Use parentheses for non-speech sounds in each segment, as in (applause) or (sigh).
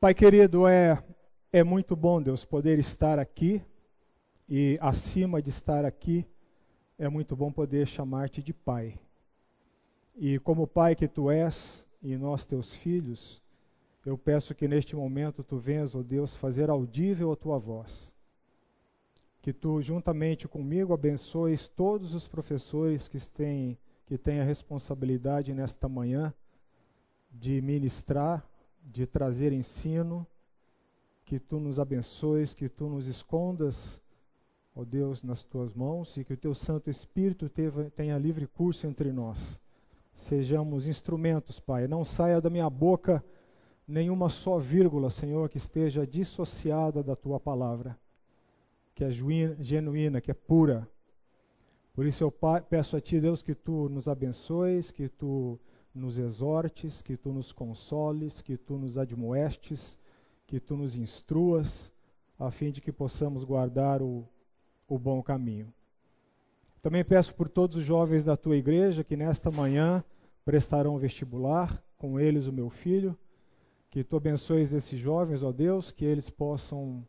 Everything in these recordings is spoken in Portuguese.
Pai querido, é, é muito bom, Deus, poder estar aqui e, acima de estar aqui, é muito bom poder chamar-te de Pai. E como Pai que tu és, e nós teus filhos, eu peço que neste momento tu venhas, ó oh Deus, fazer audível a tua voz. Que tu, juntamente comigo, abençoes todos os professores que têm, que têm a responsabilidade nesta manhã de ministrar de trazer ensino, que tu nos abençoes, que tu nos escondas, ó Deus, nas tuas mãos e que o teu Santo Espírito tenha livre curso entre nós. Sejamos instrumentos, Pai. Não saia da minha boca nenhuma só vírgula, Senhor, que esteja dissociada da tua palavra, que é genuína, que é pura. Por isso eu peço a ti, Deus, que tu nos abençoes, que tu nos exortes, que tu nos consoles, que tu nos admoestes, que tu nos instruas, a fim de que possamos guardar o, o bom caminho. Também peço por todos os jovens da tua igreja que nesta manhã prestarão vestibular, com eles o meu filho, que tu abençoes esses jovens, ó Deus, que eles possam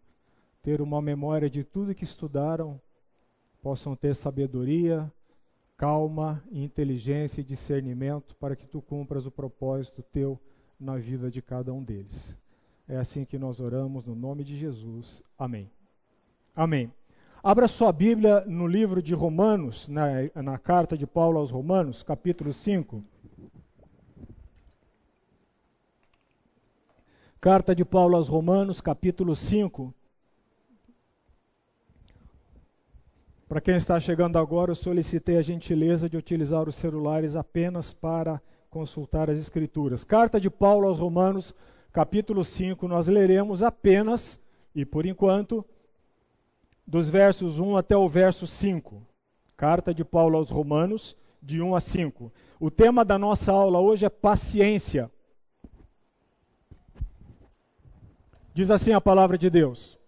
ter uma memória de tudo que estudaram, possam ter sabedoria, calma, inteligência e discernimento para que tu cumpras o propósito teu na vida de cada um deles. É assim que nós oramos no nome de Jesus. Amém. Amém. Abra sua Bíblia no livro de Romanos, na, na carta de Paulo aos Romanos, capítulo 5. Carta de Paulo aos Romanos, capítulo 5. Para quem está chegando agora, eu solicitei a gentileza de utilizar os celulares apenas para consultar as Escrituras. Carta de Paulo aos Romanos, capítulo 5, nós leremos apenas, e por enquanto, dos versos 1 até o verso 5. Carta de Paulo aos Romanos, de 1 a 5. O tema da nossa aula hoje é paciência. Diz assim a palavra de Deus.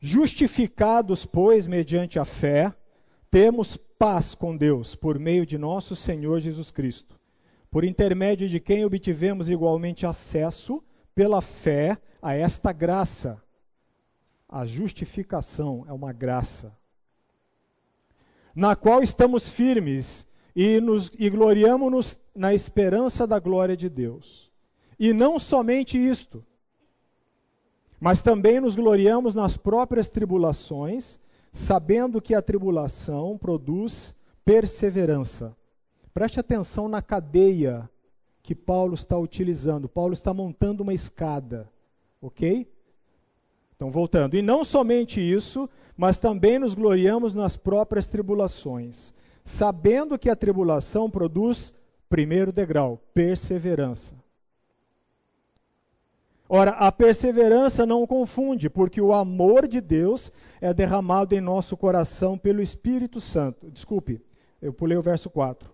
Justificados, pois, mediante a fé, temos paz com Deus por meio de nosso Senhor Jesus Cristo, por intermédio de quem obtivemos igualmente acesso, pela fé, a esta graça. A justificação é uma graça, na qual estamos firmes e, nos, e gloriamos-nos na esperança da glória de Deus. E não somente isto, mas também nos gloriamos nas próprias tribulações, sabendo que a tribulação produz perseverança. Preste atenção na cadeia que Paulo está utilizando. Paulo está montando uma escada, ok? Então, voltando. E não somente isso, mas também nos gloriamos nas próprias tribulações, sabendo que a tribulação produz, primeiro degrau, perseverança. Ora, a perseverança não confunde, porque o amor de Deus é derramado em nosso coração pelo Espírito Santo. Desculpe, eu pulei o verso 4.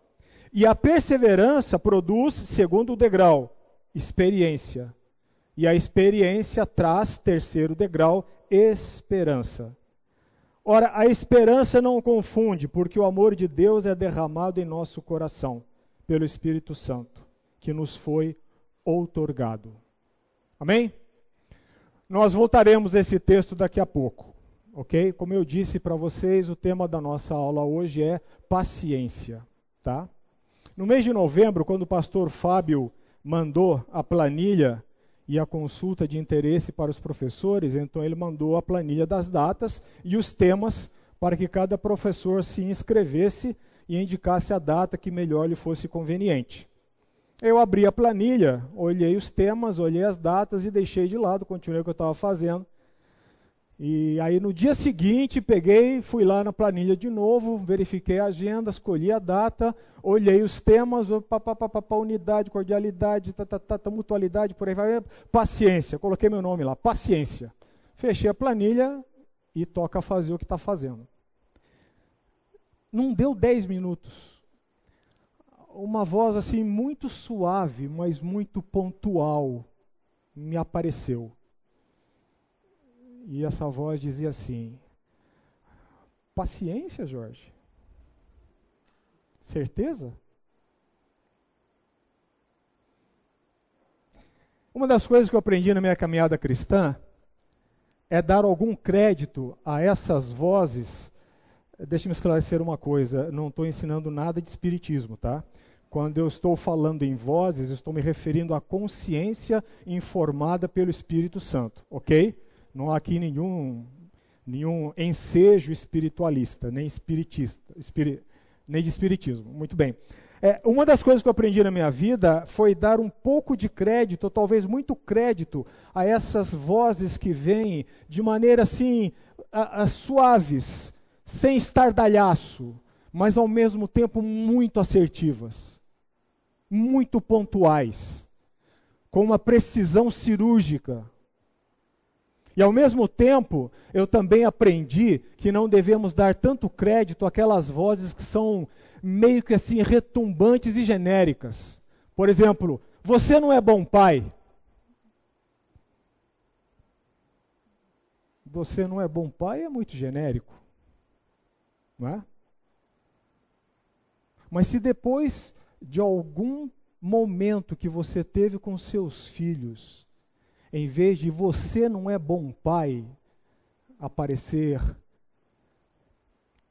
E a perseverança produz, segundo o degrau, experiência. E a experiência traz, terceiro degrau, esperança. Ora, a esperança não confunde, porque o amor de Deus é derramado em nosso coração pelo Espírito Santo, que nos foi outorgado. Amém? Nós voltaremos a esse texto daqui a pouco, ok? Como eu disse para vocês, o tema da nossa aula hoje é paciência, tá? No mês de novembro, quando o pastor Fábio mandou a planilha e a consulta de interesse para os professores, então ele mandou a planilha das datas e os temas para que cada professor se inscrevesse e indicasse a data que melhor lhe fosse conveniente. Eu abri a planilha, olhei os temas, olhei as datas e deixei de lado, continuei o que eu estava fazendo. E aí no dia seguinte peguei, fui lá na planilha de novo, verifiquei a agenda, escolhi a data, olhei os temas, papapá, unidade, cordialidade, tatatata, mutualidade, por aí vai, paciência, coloquei meu nome lá, paciência. Fechei a planilha e toca fazer o que está fazendo. Não deu 10 minutos uma voz assim muito suave, mas muito pontual me apareceu. E essa voz dizia assim: Paciência, Jorge. Certeza? Uma das coisas que eu aprendi na minha caminhada cristã é dar algum crédito a essas vozes. Deixe-me esclarecer uma coisa: não estou ensinando nada de espiritismo, tá? Quando eu estou falando em vozes, estou me referindo à consciência informada pelo Espírito Santo, ok? Não há aqui nenhum, nenhum ensejo espiritualista, nem espiritista, espiri, nem de espiritismo. Muito bem. É, uma das coisas que eu aprendi na minha vida foi dar um pouco de crédito, ou talvez muito crédito, a essas vozes que vêm de maneira assim, a, a suaves, sem estardalhaço, mas ao mesmo tempo muito assertivas muito pontuais, com uma precisão cirúrgica. E ao mesmo tempo, eu também aprendi que não devemos dar tanto crédito àquelas vozes que são meio que assim retumbantes e genéricas. Por exemplo, você não é bom pai. Você não é bom pai é muito genérico. Não é? Mas se depois de algum momento que você teve com seus filhos, em vez de você não é bom pai, aparecer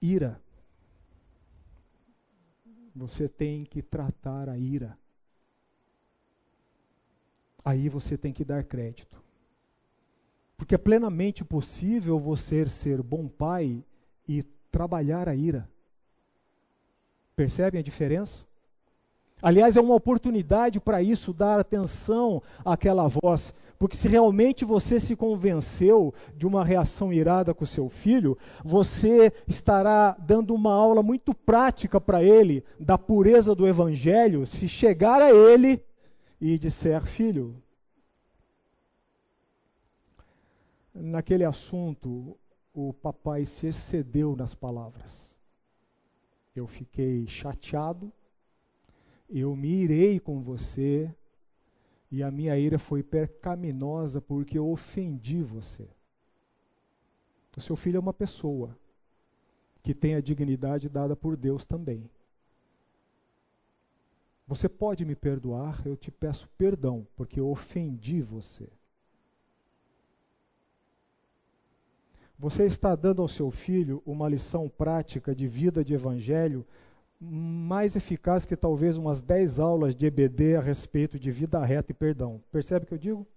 ira. Você tem que tratar a ira. Aí você tem que dar crédito. Porque é plenamente possível você ser bom pai e trabalhar a ira. Percebem a diferença? Aliás, é uma oportunidade para isso, dar atenção àquela voz. Porque se realmente você se convenceu de uma reação irada com seu filho, você estará dando uma aula muito prática para ele da pureza do evangelho, se chegar a ele e disser: Filho, naquele assunto o papai se excedeu nas palavras. Eu fiquei chateado eu me irei com você, e a minha ira foi percaminosa porque eu ofendi você. O seu filho é uma pessoa que tem a dignidade dada por Deus também. Você pode me perdoar, eu te peço perdão, porque eu ofendi você. Você está dando ao seu filho uma lição prática de vida de evangelho mais eficaz que talvez umas 10 aulas de EBD a respeito de vida reta e perdão. Percebe o que eu digo?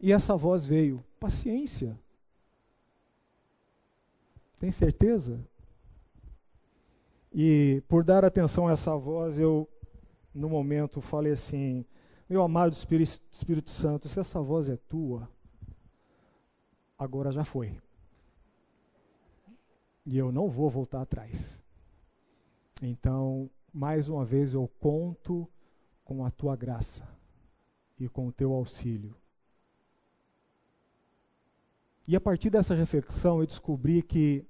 E essa voz veio: paciência. Tem certeza? E por dar atenção a essa voz, eu, no momento, falei assim: meu amado Espírito, Espírito Santo, se essa voz é tua, agora já foi. E eu não vou voltar atrás. Então, mais uma vez eu conto com a tua graça e com o teu auxílio. E a partir dessa reflexão eu descobri que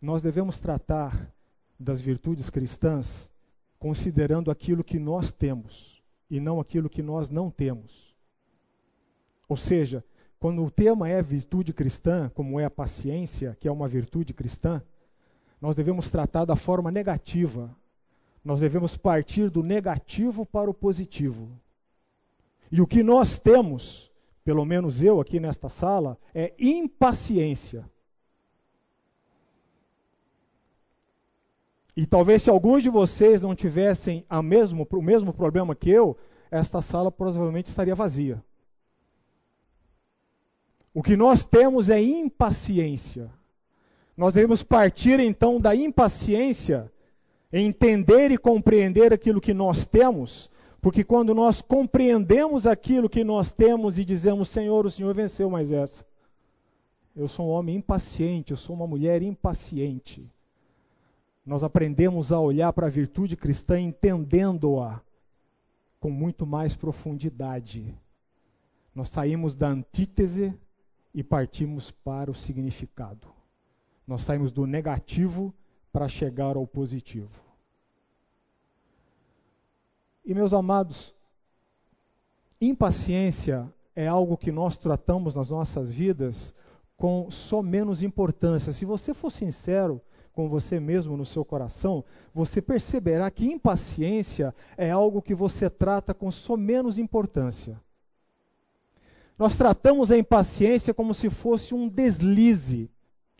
nós devemos tratar das virtudes cristãs considerando aquilo que nós temos e não aquilo que nós não temos. Ou seja, quando o tema é virtude cristã, como é a paciência, que é uma virtude cristã, nós devemos tratar da forma negativa. Nós devemos partir do negativo para o positivo. E o que nós temos, pelo menos eu aqui nesta sala, é impaciência. E talvez se alguns de vocês não tivessem mesmo, o mesmo problema que eu, esta sala provavelmente estaria vazia. O que nós temos é impaciência. Nós devemos partir então da impaciência em entender e compreender aquilo que nós temos, porque quando nós compreendemos aquilo que nós temos e dizemos, Senhor, o Senhor venceu mais essa. Eu sou um homem impaciente, eu sou uma mulher impaciente. Nós aprendemos a olhar para a virtude cristã entendendo-a com muito mais profundidade. Nós saímos da antítese e partimos para o significado. Nós saímos do negativo para chegar ao positivo. E, meus amados, impaciência é algo que nós tratamos nas nossas vidas com só menos importância. Se você for sincero com você mesmo no seu coração, você perceberá que impaciência é algo que você trata com só menos importância. Nós tratamos a impaciência como se fosse um deslize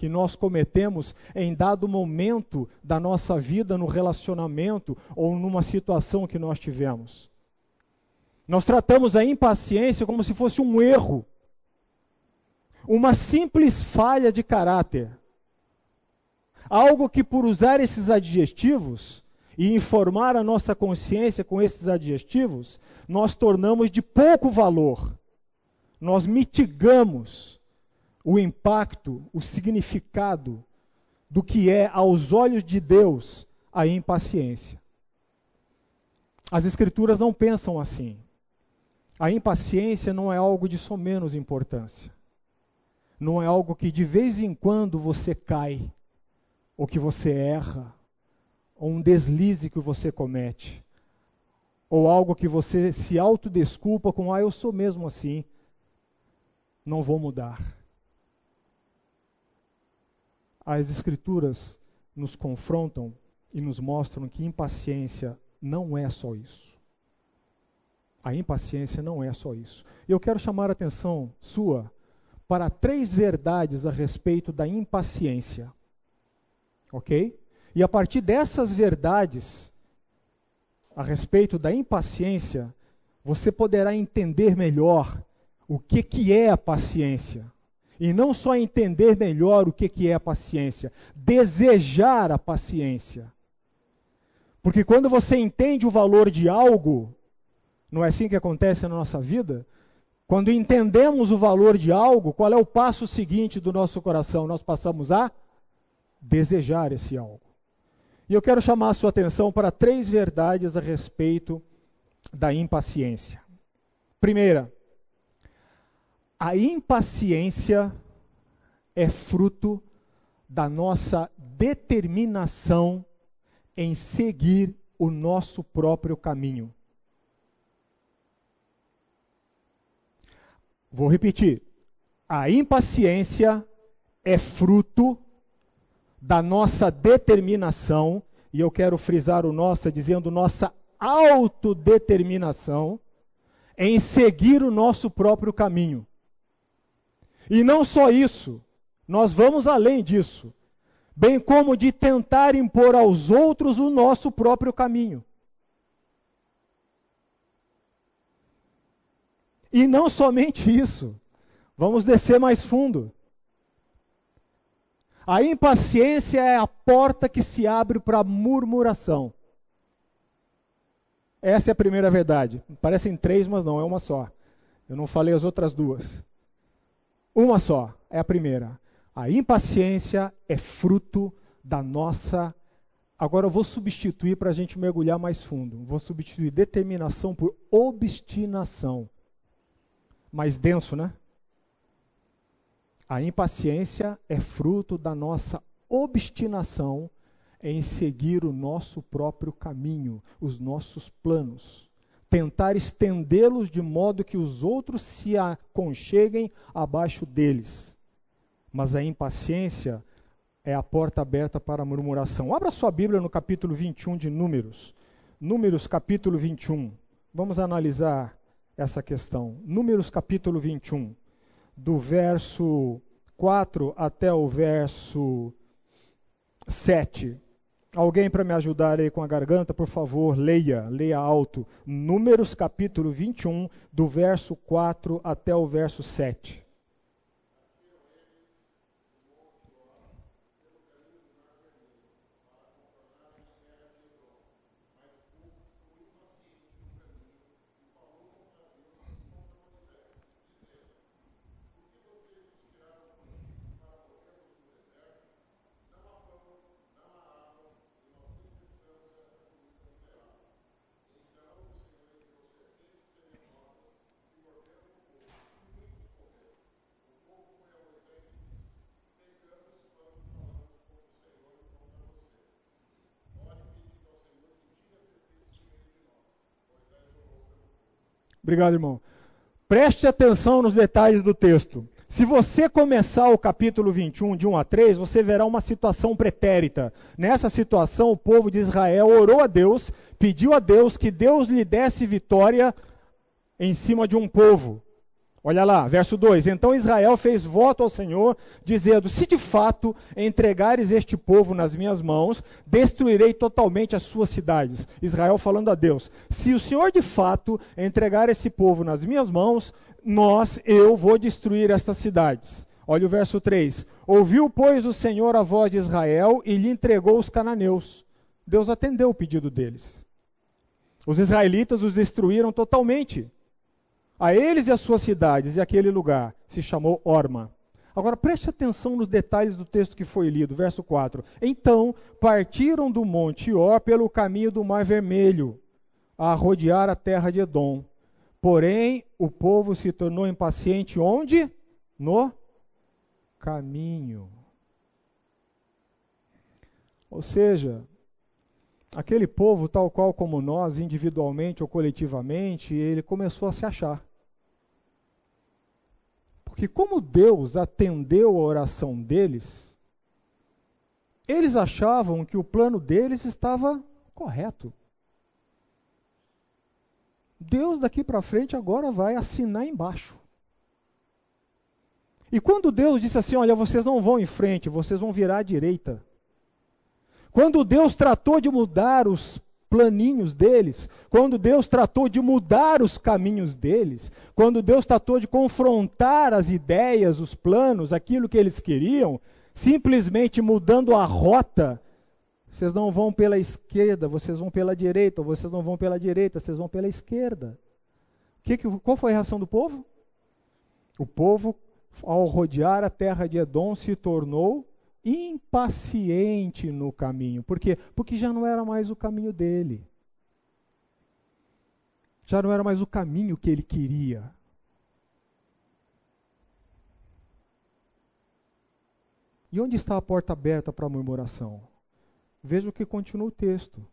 que nós cometemos em dado momento da nossa vida, no relacionamento ou numa situação que nós tivemos. Nós tratamos a impaciência como se fosse um erro, uma simples falha de caráter. Algo que, por usar esses adjetivos e informar a nossa consciência com esses adjetivos, nós tornamos de pouco valor. Nós mitigamos o impacto, o significado do que é, aos olhos de Deus, a impaciência. As Escrituras não pensam assim. A impaciência não é algo de só menos importância. Não é algo que de vez em quando você cai, ou que você erra, ou um deslize que você comete, ou algo que você se autodesculpa com, ah, eu sou mesmo assim, não vou mudar as Escrituras nos confrontam e nos mostram que impaciência não é só isso. A impaciência não é só isso. Eu quero chamar a atenção sua para três verdades a respeito da impaciência. Ok? E a partir dessas verdades a respeito da impaciência, você poderá entender melhor o que, que é a paciência e não só entender melhor o que, que é a paciência, desejar a paciência. Porque quando você entende o valor de algo, não é assim que acontece na nossa vida? Quando entendemos o valor de algo, qual é o passo seguinte do nosso coração? Nós passamos a desejar esse algo. E eu quero chamar a sua atenção para três verdades a respeito da impaciência. Primeira, a impaciência é fruto da nossa determinação em seguir o nosso próprio caminho. Vou repetir. A impaciência é fruto da nossa determinação, e eu quero frisar o nossa dizendo nossa autodeterminação em seguir o nosso próprio caminho. E não só isso, nós vamos além disso, bem como de tentar impor aos outros o nosso próprio caminho. E não somente isso, vamos descer mais fundo. A impaciência é a porta que se abre para a murmuração. Essa é a primeira verdade. Parecem três, mas não, é uma só. Eu não falei as outras duas. Uma só, é a primeira. A impaciência é fruto da nossa. Agora eu vou substituir para a gente mergulhar mais fundo. Vou substituir determinação por obstinação. Mais denso, né? A impaciência é fruto da nossa obstinação em seguir o nosso próprio caminho, os nossos planos tentar estendê-los de modo que os outros se aconcheguem abaixo deles. Mas a impaciência é a porta aberta para a murmuração. Abra sua Bíblia no capítulo 21 de Números. Números, capítulo 21. Vamos analisar essa questão. Números, capítulo 21, do verso 4 até o verso 7. Alguém para me ajudar aí com a garganta, por favor, leia, leia alto. Números capítulo 21, do verso 4 até o verso 7. Obrigado, irmão. Preste atenção nos detalhes do texto. Se você começar o capítulo 21, de 1 a 3, você verá uma situação pretérita. Nessa situação, o povo de Israel orou a Deus, pediu a Deus que Deus lhe desse vitória em cima de um povo. Olha lá, verso 2: Então Israel fez voto ao Senhor, dizendo: Se de fato entregares este povo nas minhas mãos, destruirei totalmente as suas cidades. Israel falando a Deus: Se o Senhor de fato entregar esse povo nas minhas mãos, nós, eu vou destruir estas cidades. Olha o verso 3: Ouviu, pois, o Senhor a voz de Israel e lhe entregou os cananeus. Deus atendeu o pedido deles. Os israelitas os destruíram totalmente a eles e as suas cidades, e aquele lugar se chamou Orma. Agora preste atenção nos detalhes do texto que foi lido, verso 4. Então partiram do monte Or pelo caminho do Mar Vermelho, a rodear a terra de Edom. Porém, o povo se tornou impaciente onde? No caminho. Ou seja, aquele povo, tal qual como nós, individualmente ou coletivamente, ele começou a se achar que como Deus atendeu a oração deles, eles achavam que o plano deles estava correto. Deus daqui para frente agora vai assinar embaixo. E quando Deus disse assim: Olha, vocês não vão em frente, vocês vão virar à direita. Quando Deus tratou de mudar os planinhos deles, quando Deus tratou de mudar os caminhos deles, quando Deus tratou de confrontar as ideias, os planos, aquilo que eles queriam, simplesmente mudando a rota, vocês não vão pela esquerda, vocês vão pela direita, ou vocês não vão pela direita, vocês vão pela esquerda. Que, qual foi a reação do povo? O povo, ao rodear a terra de Edom, se tornou impaciente no caminho. Por quê? Porque já não era mais o caminho dele. Já não era mais o caminho que ele queria. E onde está a porta aberta para a murmuração? Veja o que continua o texto.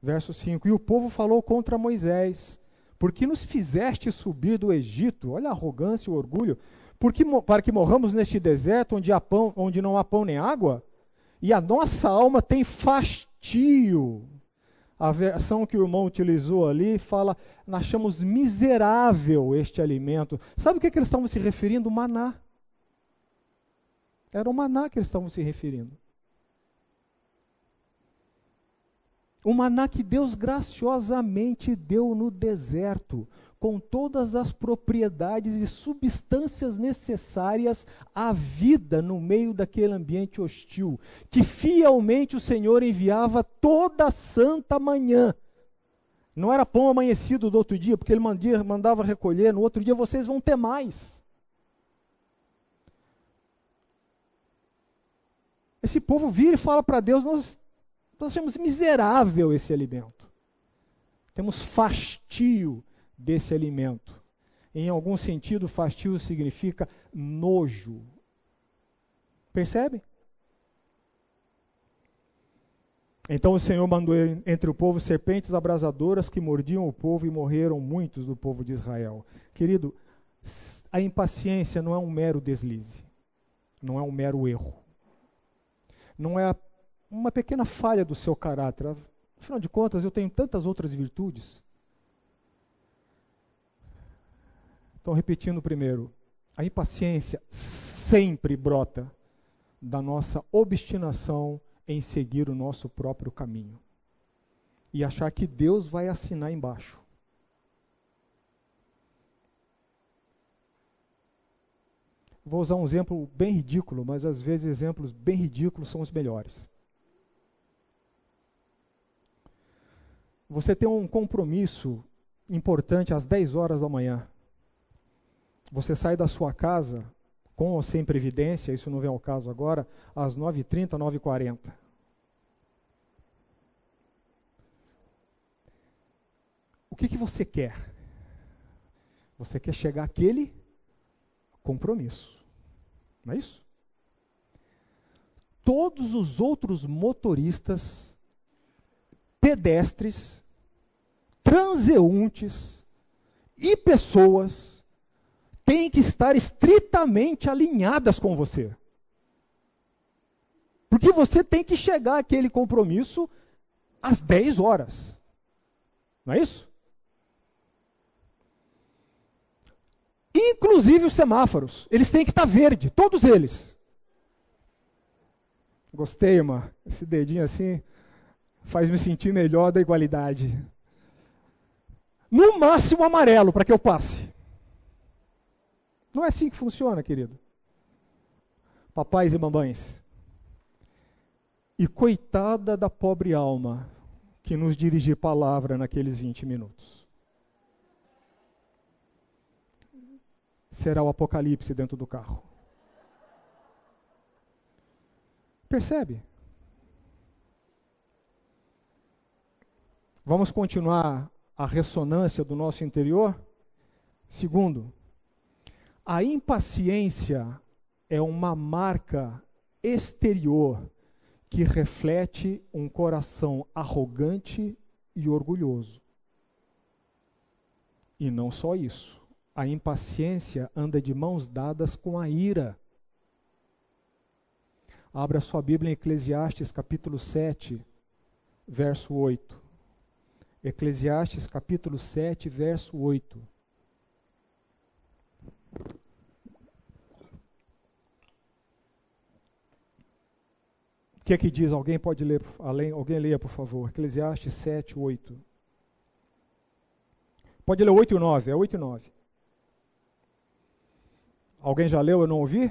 Verso 5: E o povo falou contra Moisés: Por que nos fizeste subir do Egito? Olha a arrogância e o orgulho porque, para que morramos neste deserto onde, pão, onde não há pão nem água? E a nossa alma tem fastio. A versão que o irmão utilizou ali fala: nós achamos miserável este alimento. Sabe o que, é que eles estavam se referindo? Maná. Era o maná que eles estavam se referindo. O maná que Deus graciosamente deu no deserto com todas as propriedades e substâncias necessárias à vida no meio daquele ambiente hostil, que fielmente o Senhor enviava toda santa manhã. Não era pão amanhecido do outro dia, porque ele mandava recolher, no outro dia vocês vão ter mais. Esse povo vira e fala para Deus: nós, nós achamos miserável esse alimento. Temos fastio desse alimento. Em algum sentido, fastio significa nojo. Percebe? Então o Senhor mandou entre o povo serpentes abrasadoras que mordiam o povo e morreram muitos do povo de Israel. Querido, a impaciência não é um mero deslize, não é um mero erro, não é uma pequena falha do seu caráter. Afinal de contas, eu tenho tantas outras virtudes. Então, repetindo primeiro, a impaciência sempre brota da nossa obstinação em seguir o nosso próprio caminho e achar que Deus vai assinar embaixo. Vou usar um exemplo bem ridículo, mas às vezes exemplos bem ridículos são os melhores. Você tem um compromisso importante às 10 horas da manhã. Você sai da sua casa, com ou sem previdência, isso não vem ao caso agora, às 9h30, 9h40. O que, que você quer? Você quer chegar àquele compromisso. Não é isso? Todos os outros motoristas, pedestres, transeuntes e pessoas que estar estritamente alinhadas com você. Porque você tem que chegar àquele compromisso às 10 horas. Não é isso? Inclusive os semáforos, eles têm que estar verde, todos eles. Gostei, irmã. Esse dedinho assim faz me sentir melhor da igualdade. No máximo amarelo para que eu passe. Não é assim que funciona, querido. Papais e mamães, e coitada da pobre alma que nos dirigir palavra naqueles 20 minutos. Será o apocalipse dentro do carro. Percebe? Vamos continuar a ressonância do nosso interior? Segundo, a impaciência é uma marca exterior que reflete um coração arrogante e orgulhoso. E não só isso. A impaciência anda de mãos dadas com a ira. Abra sua Bíblia em Eclesiastes capítulo 7, verso 8. Eclesiastes capítulo 7, verso 8. O que é que diz? Alguém pode ler, além, alguém leia, por favor. Eclesiastes 7, 8. Pode ler 8 e 9, é 8 e 9. Alguém já leu, eu não ouvi?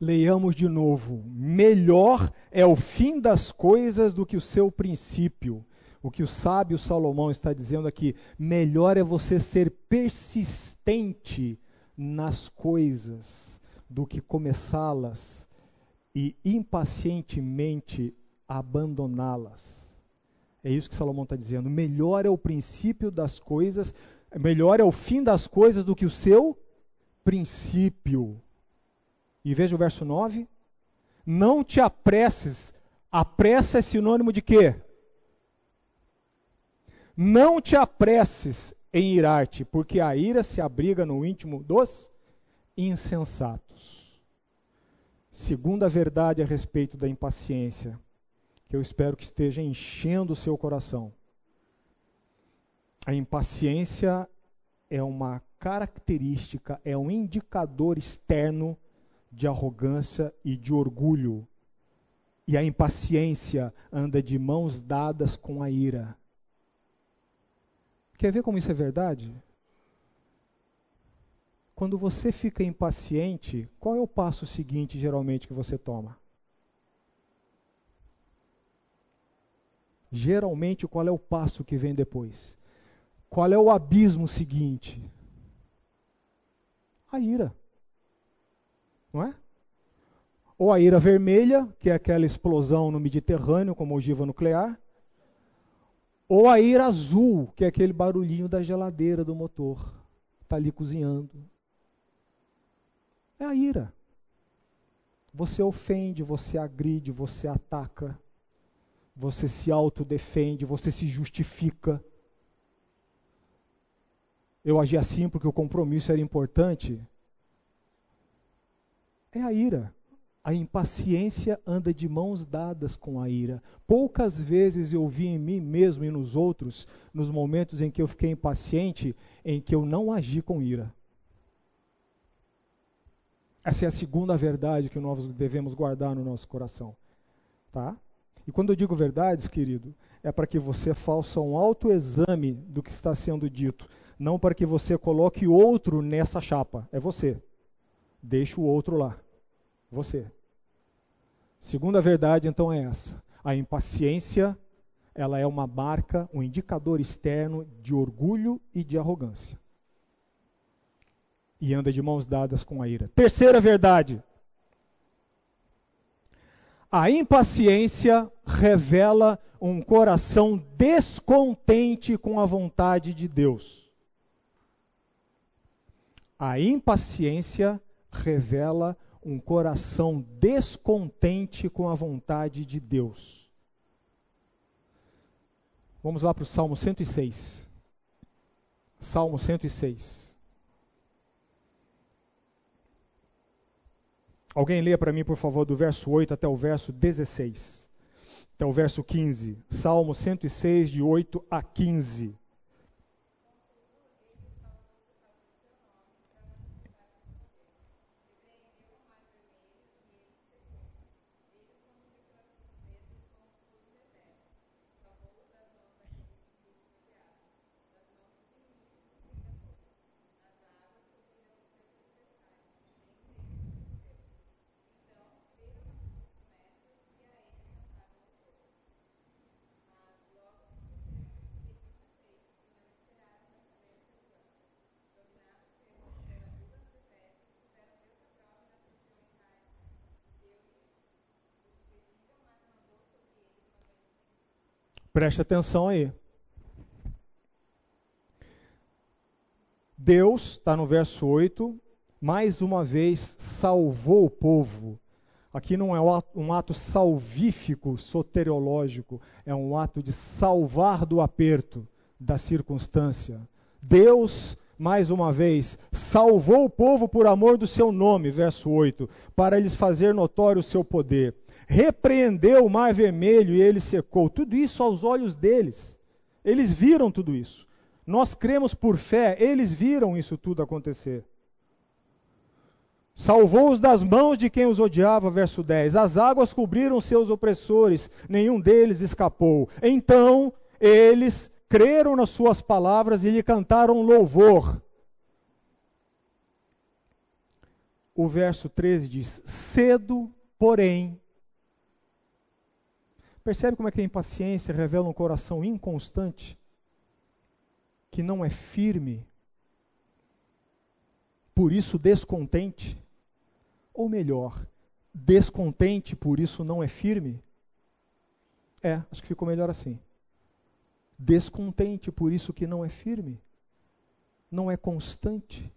Leiamos de novo. Melhor é o fim das coisas do que o seu princípio. O que o sábio Salomão está dizendo aqui, melhor é você ser persistente nas coisas do que começá-las e impacientemente abandoná-las. É isso que Salomão está dizendo. Melhor é o princípio das coisas, melhor é o fim das coisas do que o seu princípio. E veja o verso 9. Não te apresses. A pressa é sinônimo de quê? Não te apresses em irar-te, porque a ira se abriga no íntimo dos insensatos. Segunda verdade a respeito da impaciência, que eu espero que esteja enchendo o seu coração. A impaciência é uma característica, é um indicador externo de arrogância e de orgulho. E a impaciência anda de mãos dadas com a ira. Quer ver como isso é verdade? Quando você fica impaciente, qual é o passo seguinte geralmente que você toma? Geralmente, qual é o passo que vem depois? Qual é o abismo seguinte? A ira não é? Ou a ira vermelha, que é aquela explosão no Mediterrâneo, como ogiva nuclear, ou a ira azul, que é aquele barulhinho da geladeira do motor, está ali cozinhando. É a ira. Você ofende, você agride, você ataca, você se autodefende, você se justifica. Eu agi assim porque o compromisso era importante é a ira. A impaciência anda de mãos dadas com a ira. Poucas vezes eu vi em mim mesmo e nos outros, nos momentos em que eu fiquei impaciente, em que eu não agi com ira. Essa é a segunda verdade que nós devemos guardar no nosso coração. Tá? E quando eu digo verdades, querido, é para que você faça um autoexame do que está sendo dito, não para que você coloque outro nessa chapa. É você. Deixa o outro lá. Você. Segunda verdade, então, é essa. A impaciência, ela é uma marca, um indicador externo de orgulho e de arrogância. E anda de mãos dadas com a ira. Terceira verdade. A impaciência revela um coração descontente com a vontade de Deus. A impaciência revela um coração descontente com a vontade de Deus. Vamos lá para o Salmo 106. Salmo 106. Alguém leia para mim, por favor, do verso 8 até o verso 16. Até o verso 15. Salmo 106, de 8 a 15. Preste atenção aí. Deus, está no verso 8, mais uma vez salvou o povo. Aqui não é um ato salvífico, soteriológico, é um ato de salvar do aperto, da circunstância. Deus, mais uma vez, salvou o povo por amor do seu nome, verso 8, para lhes fazer notório o seu poder repreendeu o mar vermelho e ele secou. Tudo isso aos olhos deles. Eles viram tudo isso. Nós cremos por fé, eles viram isso tudo acontecer. Salvou-os das mãos de quem os odiava, verso 10. As águas cobriram seus opressores, nenhum deles escapou. Então eles creram nas suas palavras e lhe cantaram louvor. O verso 13 diz: Cedo, porém, Percebe como é que a impaciência revela um coração inconstante, que não é firme, por isso descontente? Ou melhor, descontente, por isso não é firme? É, acho que ficou melhor assim. Descontente, por isso que não é firme, não é constante,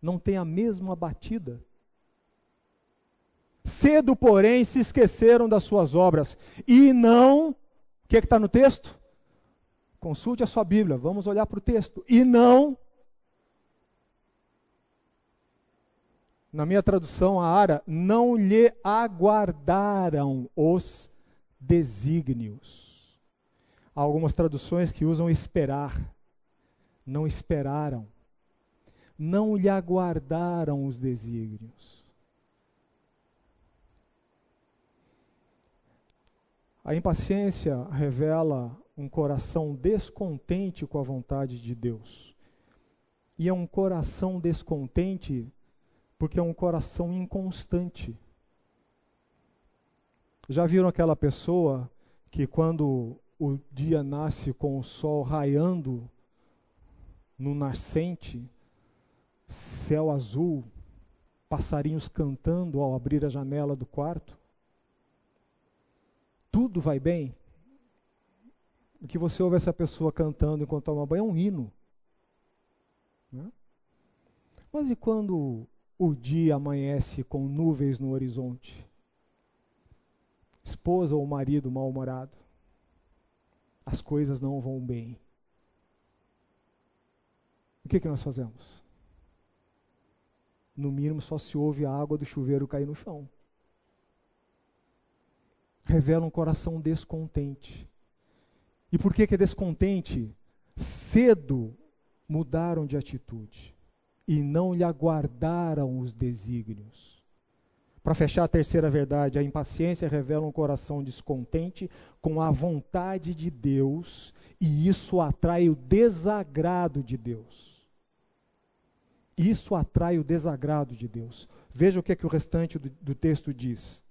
não tem a mesma batida. Cedo, porém, se esqueceram das suas obras e não. O que é está no texto? Consulte a sua Bíblia, vamos olhar para o texto. E não. Na minha tradução, a Ara, não lhe aguardaram os desígnios. Há algumas traduções que usam esperar. Não esperaram. Não lhe aguardaram os desígnios. A impaciência revela um coração descontente com a vontade de Deus. E é um coração descontente porque é um coração inconstante. Já viram aquela pessoa que quando o dia nasce com o sol raiando no nascente, céu azul, passarinhos cantando ao abrir a janela do quarto? Tudo vai bem, o que você ouve essa pessoa cantando enquanto toma banho é um hino. Né? Mas e quando o dia amanhece com nuvens no horizonte? Esposa ou marido mal-humorado? As coisas não vão bem. O que, que nós fazemos? No mínimo, só se ouve a água do chuveiro cair no chão revela um coração descontente. E por que, que é descontente? Cedo mudaram de atitude e não lhe aguardaram os desígnios. Para fechar a terceira verdade, a impaciência revela um coração descontente com a vontade de Deus e isso atrai o desagrado de Deus. Isso atrai o desagrado de Deus. Veja o que, é que o restante do, do texto diz.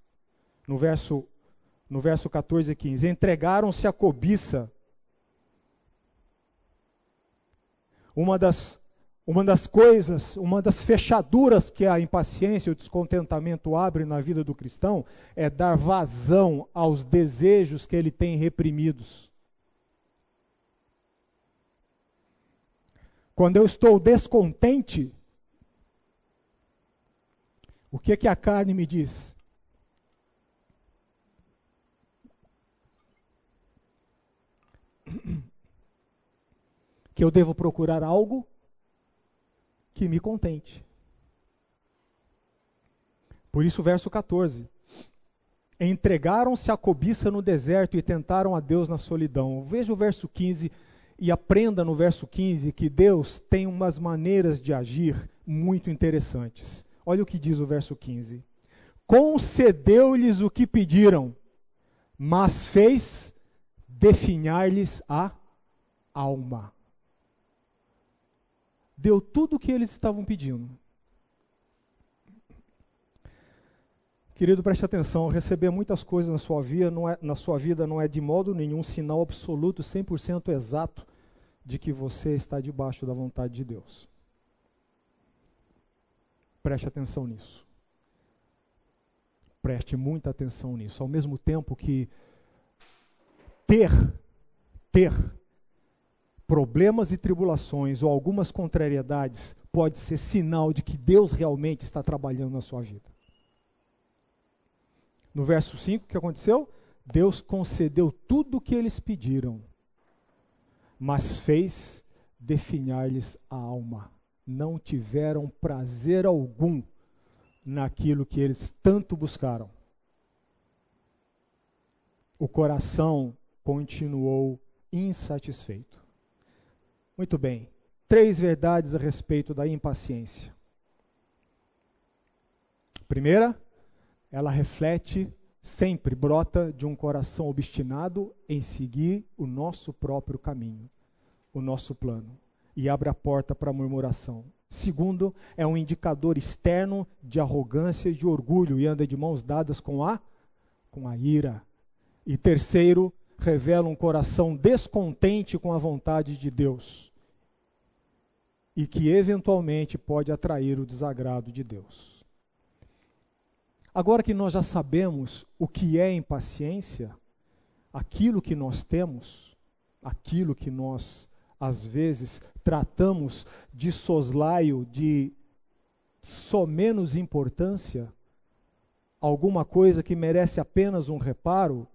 No verso no verso 14 e 15: entregaram-se à cobiça. Uma das, uma das coisas, uma das fechaduras que a impaciência e o descontentamento abrem na vida do cristão é dar vazão aos desejos que ele tem reprimidos. quando eu estou descontente, o que que a carne me diz? (coughs) Que eu devo procurar algo que me contente. Por isso, verso 14. Entregaram-se à cobiça no deserto e tentaram a Deus na solidão. Veja o verso 15 e aprenda no verso 15 que Deus tem umas maneiras de agir muito interessantes. Olha o que diz o verso 15: Concedeu-lhes o que pediram, mas fez definhar-lhes a alma. Deu tudo o que eles estavam pedindo. Querido, preste atenção, receber muitas coisas na sua vida não é, na sua vida não é de modo nenhum sinal absoluto, 100% exato de que você está debaixo da vontade de Deus. Preste atenção nisso. Preste muita atenção nisso. Ao mesmo tempo que ter, ter problemas e tribulações ou algumas contrariedades pode ser sinal de que Deus realmente está trabalhando na sua vida. No verso 5, o que aconteceu? Deus concedeu tudo o que eles pediram, mas fez definhar-lhes a alma não tiveram prazer algum naquilo que eles tanto buscaram. O coração continuou insatisfeito. Muito bem, três verdades a respeito da impaciência. Primeira, ela reflete sempre, brota de um coração obstinado em seguir o nosso próprio caminho, o nosso plano e abre a porta para a murmuração. Segundo, é um indicador externo de arrogância e de orgulho e anda de mãos dadas com a com a ira. E terceiro, revela um coração descontente com a vontade de Deus e que eventualmente pode atrair o desagrado de Deus. Agora que nós já sabemos o que é impaciência, aquilo que nós temos, aquilo que nós às vezes tratamos de soslaio, de só menos importância, alguma coisa que merece apenas um reparo,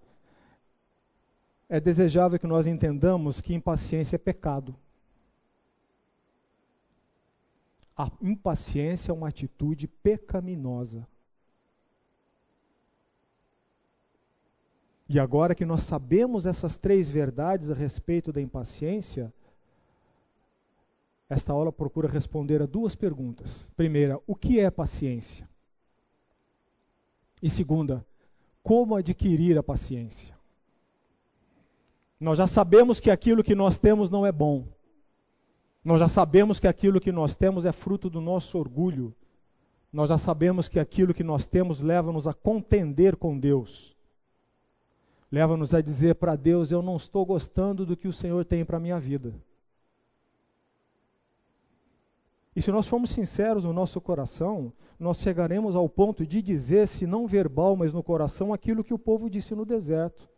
é desejável que nós entendamos que impaciência é pecado. A impaciência é uma atitude pecaminosa. E agora que nós sabemos essas três verdades a respeito da impaciência, esta aula procura responder a duas perguntas. Primeira, o que é paciência? E segunda, como adquirir a paciência? Nós já sabemos que aquilo que nós temos não é bom. Nós já sabemos que aquilo que nós temos é fruto do nosso orgulho. Nós já sabemos que aquilo que nós temos leva-nos a contender com Deus. Leva-nos a dizer para Deus: Eu não estou gostando do que o Senhor tem para a minha vida. E se nós formos sinceros no nosso coração, nós chegaremos ao ponto de dizer, se não verbal, mas no coração, aquilo que o povo disse no deserto: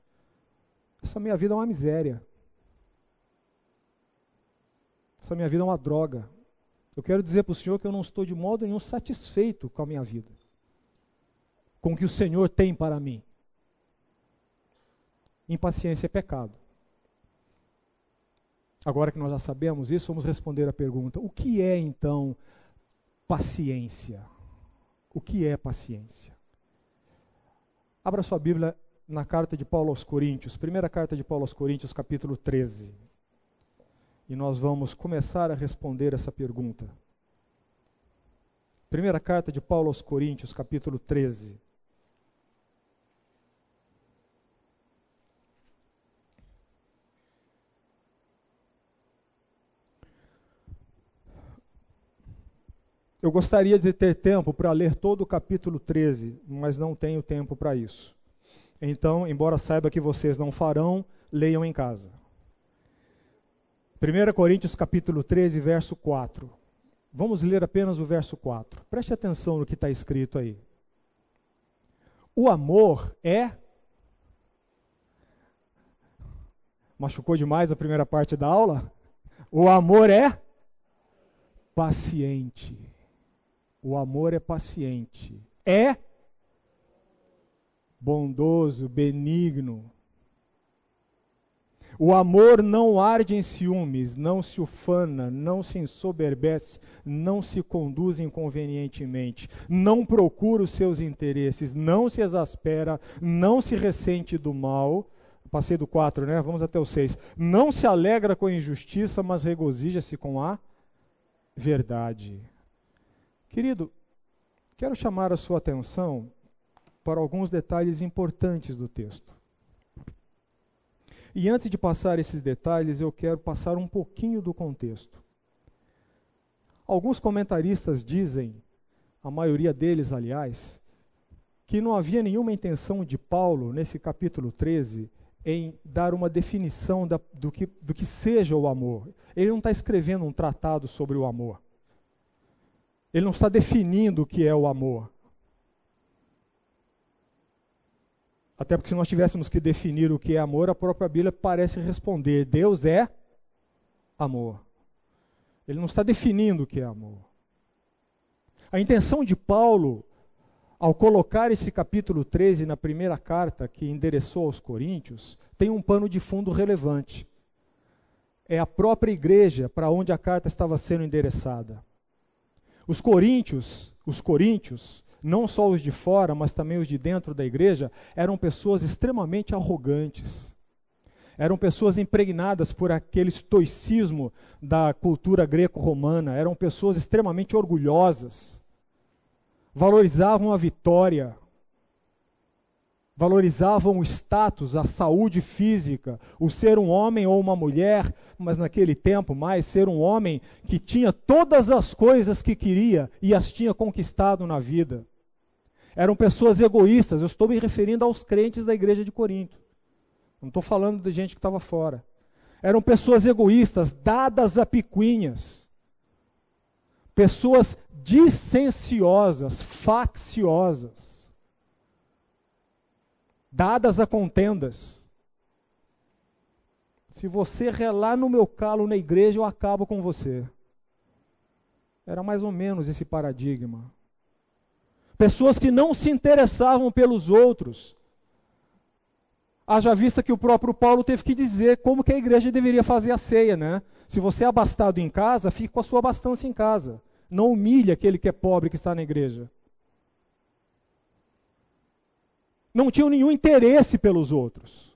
Essa minha vida é uma miséria. Essa minha vida é uma droga. Eu quero dizer para o Senhor que eu não estou de modo nenhum satisfeito com a minha vida, com o que o Senhor tem para mim. Impaciência é pecado. Agora que nós já sabemos isso, vamos responder a pergunta: o que é então paciência? O que é paciência? Abra sua Bíblia na carta de Paulo aos Coríntios, primeira carta de Paulo aos Coríntios, capítulo 13. E nós vamos começar a responder essa pergunta. Primeira carta de Paulo aos Coríntios, capítulo 13. Eu gostaria de ter tempo para ler todo o capítulo 13, mas não tenho tempo para isso. Então, embora saiba que vocês não farão, leiam em casa. 1 Coríntios capítulo 13, verso 4. Vamos ler apenas o verso 4. Preste atenção no que está escrito aí. O amor é. Machucou demais a primeira parte da aula? O amor é paciente. O amor é paciente. É bondoso, benigno. O amor não arde em ciúmes, não se ufana, não se ensoberbece, não se conduz inconvenientemente, não procura os seus interesses, não se exaspera, não se ressente do mal. Passei do 4, né? Vamos até o 6. Não se alegra com a injustiça, mas regozija-se com a verdade. Querido, quero chamar a sua atenção para alguns detalhes importantes do texto. E antes de passar esses detalhes, eu quero passar um pouquinho do contexto. Alguns comentaristas dizem, a maioria deles, aliás, que não havia nenhuma intenção de Paulo, nesse capítulo 13, em dar uma definição da, do, que, do que seja o amor. Ele não está escrevendo um tratado sobre o amor. Ele não está definindo o que é o amor. Até porque se nós tivéssemos que definir o que é amor, a própria Bíblia parece responder: Deus é amor. Ele não está definindo o que é amor. A intenção de Paulo, ao colocar esse capítulo 13 na primeira carta que endereçou aos Coríntios, tem um pano de fundo relevante. É a própria igreja para onde a carta estava sendo endereçada. Os coríntios, os coríntios, não só os de fora, mas também os de dentro da igreja, eram pessoas extremamente arrogantes. Eram pessoas impregnadas por aquele estoicismo da cultura greco-romana, eram pessoas extremamente orgulhosas. Valorizavam a vitória, valorizavam o status, a saúde física, o ser um homem ou uma mulher, mas naquele tempo mais ser um homem que tinha todas as coisas que queria e as tinha conquistado na vida. Eram pessoas egoístas, eu estou me referindo aos crentes da igreja de Corinto. Não estou falando de gente que estava fora. Eram pessoas egoístas, dadas a picuinhas. Pessoas dissensiosas, facciosas. Dadas a contendas. Se você relar no meu calo na igreja, eu acabo com você. Era mais ou menos esse paradigma. Pessoas que não se interessavam pelos outros. Haja vista que o próprio Paulo teve que dizer como que a igreja deveria fazer a ceia, né? Se você é abastado em casa, fique com a sua abastança em casa. Não humilhe aquele que é pobre que está na igreja. Não tinham nenhum interesse pelos outros.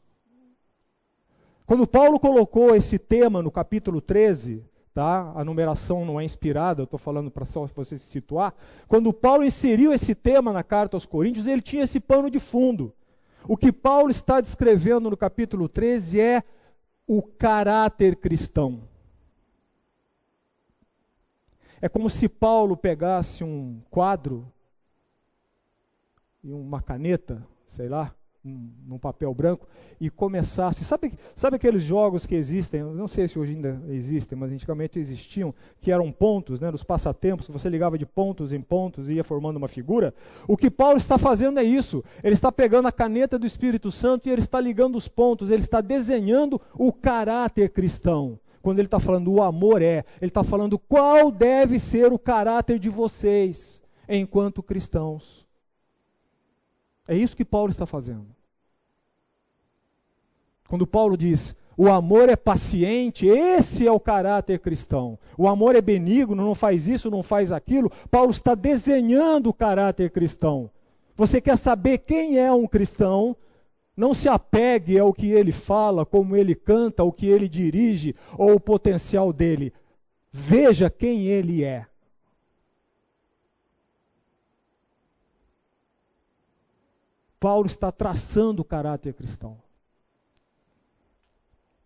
Quando Paulo colocou esse tema no capítulo 13, Tá? A numeração não é inspirada, eu estou falando para só você se situar. Quando Paulo inseriu esse tema na carta aos Coríntios, ele tinha esse pano de fundo. O que Paulo está descrevendo no capítulo 13 é o caráter cristão. É como se Paulo pegasse um quadro e uma caneta, sei lá, num papel branco e começasse. Sabe, sabe aqueles jogos que existem? Não sei se hoje ainda existem, mas antigamente existiam, que eram pontos, né, nos passatempos, você ligava de pontos em pontos e ia formando uma figura. O que Paulo está fazendo é isso. Ele está pegando a caneta do Espírito Santo e ele está ligando os pontos, ele está desenhando o caráter cristão. Quando ele está falando o amor é, ele está falando qual deve ser o caráter de vocês enquanto cristãos. É isso que Paulo está fazendo. Quando Paulo diz o amor é paciente, esse é o caráter cristão. O amor é benigno, não faz isso, não faz aquilo. Paulo está desenhando o caráter cristão. Você quer saber quem é um cristão? Não se apegue ao que ele fala, como ele canta, o que ele dirige ou o potencial dele. Veja quem ele é. Paulo está traçando o caráter cristão.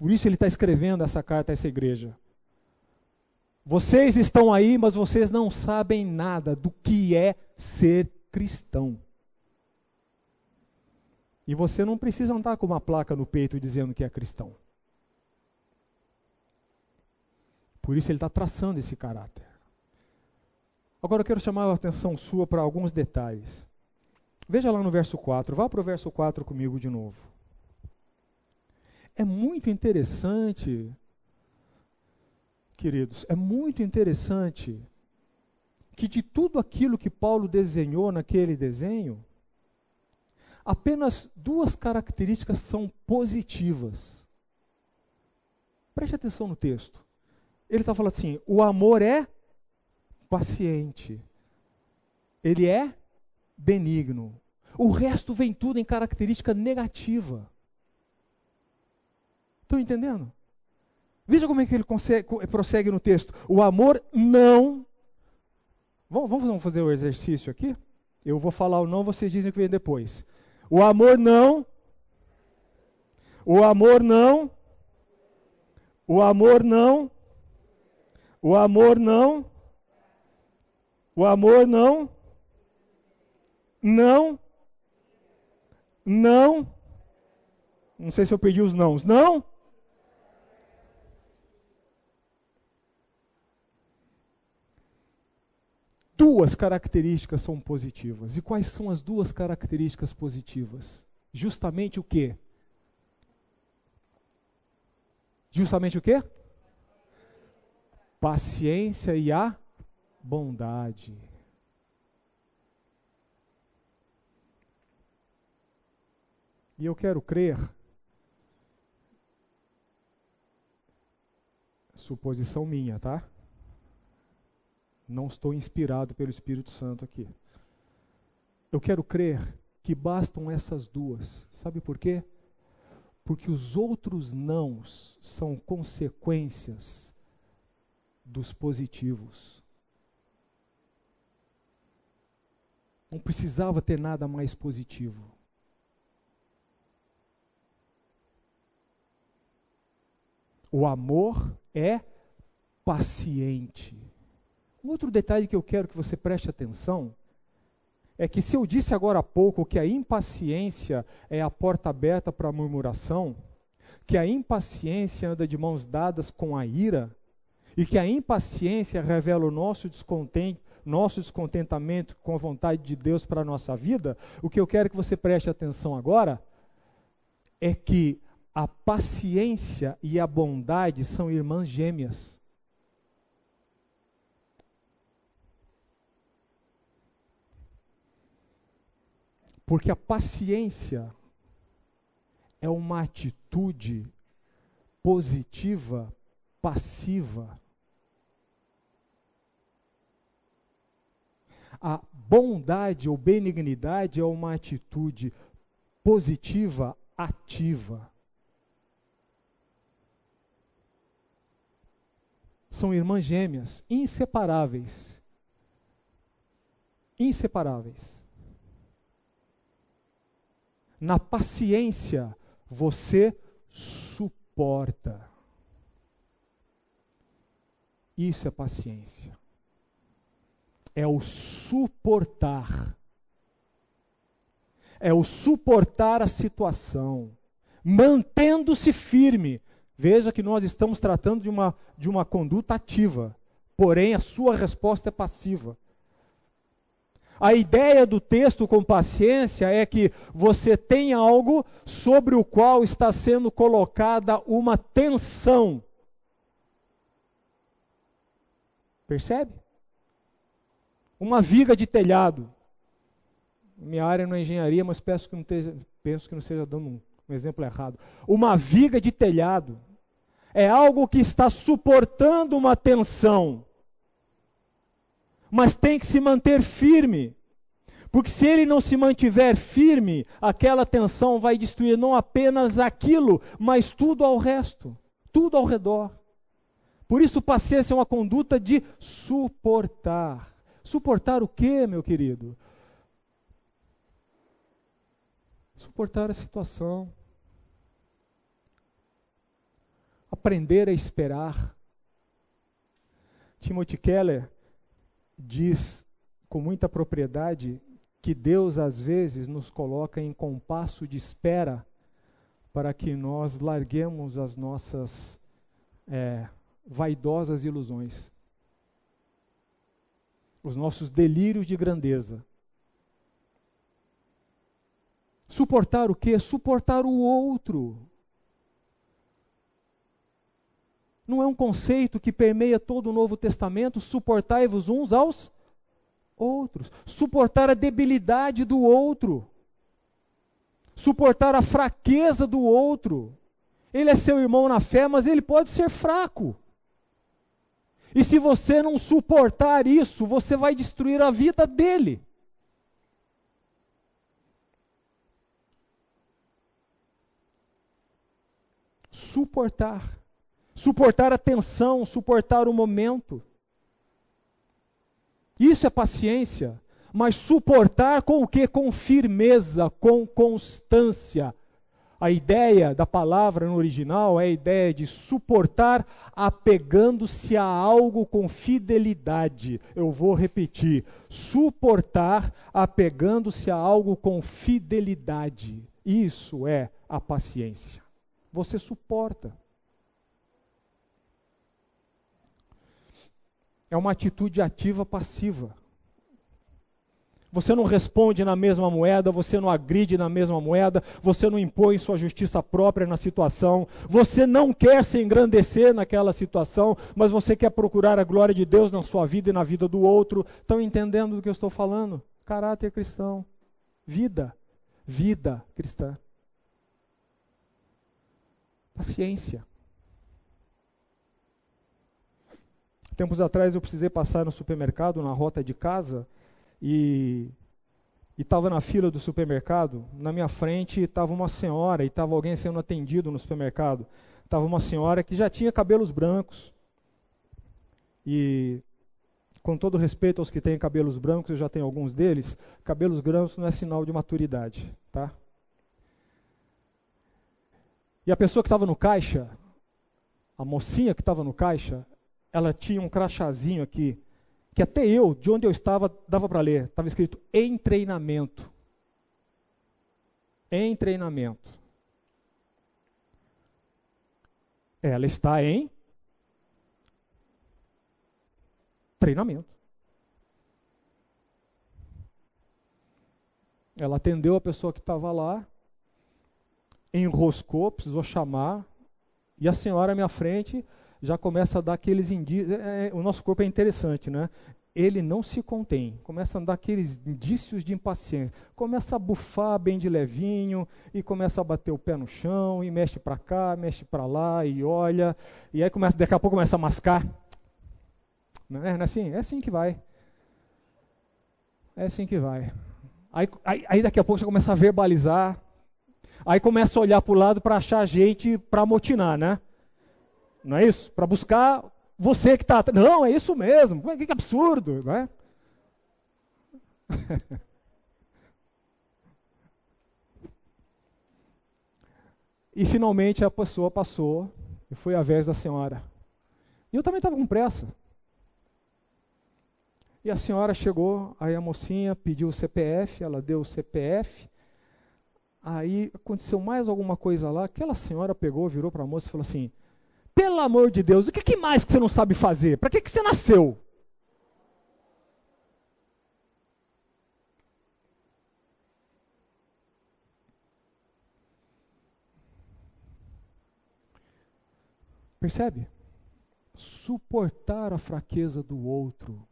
Por isso ele está escrevendo essa carta a essa igreja. Vocês estão aí, mas vocês não sabem nada do que é ser cristão. E você não precisa andar com uma placa no peito dizendo que é cristão. Por isso ele está traçando esse caráter. Agora eu quero chamar a atenção sua para alguns detalhes. Veja lá no verso 4, vá para o verso 4 comigo de novo. É muito interessante queridos, é muito interessante que de tudo aquilo que Paulo desenhou naquele desenho, apenas duas características são positivas. Preste atenção no texto. Ele está falando assim: o amor é paciente, ele é benigno. O resto vem tudo em característica negativa. Estão entendendo? Veja como é que ele consegue, prossegue no texto. O amor não. Vamos, fazer o um exercício aqui? Eu vou falar o não, vocês dizem o que vem depois. O amor não. O amor não. O amor não. O amor não. O amor não. Não. Não. Não sei se eu perdi os nãos. Não. Duas características são positivas. E quais são as duas características positivas? Justamente o quê? Justamente o quê? Paciência e a bondade. E eu quero crer, suposição minha, tá? Não estou inspirado pelo Espírito Santo aqui. Eu quero crer que bastam essas duas. Sabe por quê? Porque os outros nãos são consequências dos positivos. Não precisava ter nada mais positivo. O amor é paciente. Um outro detalhe que eu quero que você preste atenção é que se eu disse agora há pouco que a impaciência é a porta aberta para a murmuração, que a impaciência anda de mãos dadas com a ira, e que a impaciência revela o nosso descontento, nosso descontentamento com a vontade de Deus para a nossa vida, o que eu quero que você preste atenção agora é que a paciência e a bondade são irmãs gêmeas. Porque a paciência é uma atitude positiva, passiva. A bondade ou benignidade é uma atitude positiva, ativa. São irmãs gêmeas, inseparáveis. Inseparáveis. Na paciência, você suporta. Isso é paciência. É o suportar. É o suportar a situação, mantendo-se firme. Veja que nós estamos tratando de uma, de uma conduta ativa, porém a sua resposta é passiva. A ideia do texto com paciência é que você tem algo sobre o qual está sendo colocada uma tensão. Percebe? Uma viga de telhado. Minha área não é engenharia, mas penso que não, esteja, penso que não seja dando um, um exemplo errado. Uma viga de telhado é algo que está suportando uma tensão mas tem que se manter firme. Porque se ele não se mantiver firme, aquela tensão vai destruir não apenas aquilo, mas tudo ao resto, tudo ao redor. Por isso, paciência é uma conduta de suportar. Suportar o que, meu querido? Suportar a situação. Aprender a esperar. Timothy Keller diz com muita propriedade que Deus às vezes nos coloca em compasso de espera para que nós larguemos as nossas é, vaidosas ilusões, os nossos delírios de grandeza. Suportar o quê? Suportar o outro. Não é um conceito que permeia todo o Novo Testamento? Suportai-vos uns aos outros. Suportar a debilidade do outro. Suportar a fraqueza do outro. Ele é seu irmão na fé, mas ele pode ser fraco. E se você não suportar isso, você vai destruir a vida dele. Suportar. Suportar a tensão, suportar o momento. Isso é paciência. Mas suportar com o que? Com firmeza, com constância. A ideia da palavra no original é a ideia de suportar apegando-se a algo com fidelidade. Eu vou repetir: suportar apegando-se a algo com fidelidade. Isso é a paciência. Você suporta. É uma atitude ativa passiva. Você não responde na mesma moeda, você não agride na mesma moeda, você não impõe sua justiça própria na situação, você não quer se engrandecer naquela situação, mas você quer procurar a glória de Deus na sua vida e na vida do outro. Estão entendendo do que eu estou falando? Caráter cristão. Vida. Vida cristã. Paciência. Tempos atrás eu precisei passar no supermercado, na rota de casa, e estava na fila do supermercado. Na minha frente estava uma senhora e estava alguém sendo atendido no supermercado. Estava uma senhora que já tinha cabelos brancos. E, com todo respeito aos que têm cabelos brancos, eu já tenho alguns deles, cabelos brancos não é sinal de maturidade, tá? E a pessoa que estava no caixa, a mocinha que estava no caixa, ela tinha um crachazinho aqui, que até eu, de onde eu estava, dava para ler. Estava escrito em treinamento. Em treinamento. Ela está em treinamento. Ela atendeu a pessoa que estava lá, enroscou, precisou chamar, e a senhora à minha frente já começa a dar aqueles indícios. É, é, o nosso corpo é interessante, né? Ele não se contém, começa a dar aqueles indícios de impaciência, começa a bufar bem de levinho e começa a bater o pé no chão e mexe para cá, mexe para lá e olha e aí começa, daqui a pouco começa a mascar. Não é, não é assim? É assim que vai. É assim que vai. Aí, aí, aí daqui a pouco você começa a verbalizar, aí começa a olhar para o lado para achar gente para motinar, né? Não é isso? Para buscar você que está. Não, é isso mesmo. Que, que absurdo, não é? (laughs) e finalmente a pessoa passou e foi a vez da senhora. E eu também estava com pressa. E a senhora chegou, aí a mocinha pediu o CPF, ela deu o CPF. Aí aconteceu mais alguma coisa lá. Aquela senhora pegou, virou para a moça e falou assim: pelo amor de Deus, o que, que mais que você não sabe fazer? Para que, que você nasceu? Percebe? Suportar a fraqueza do outro.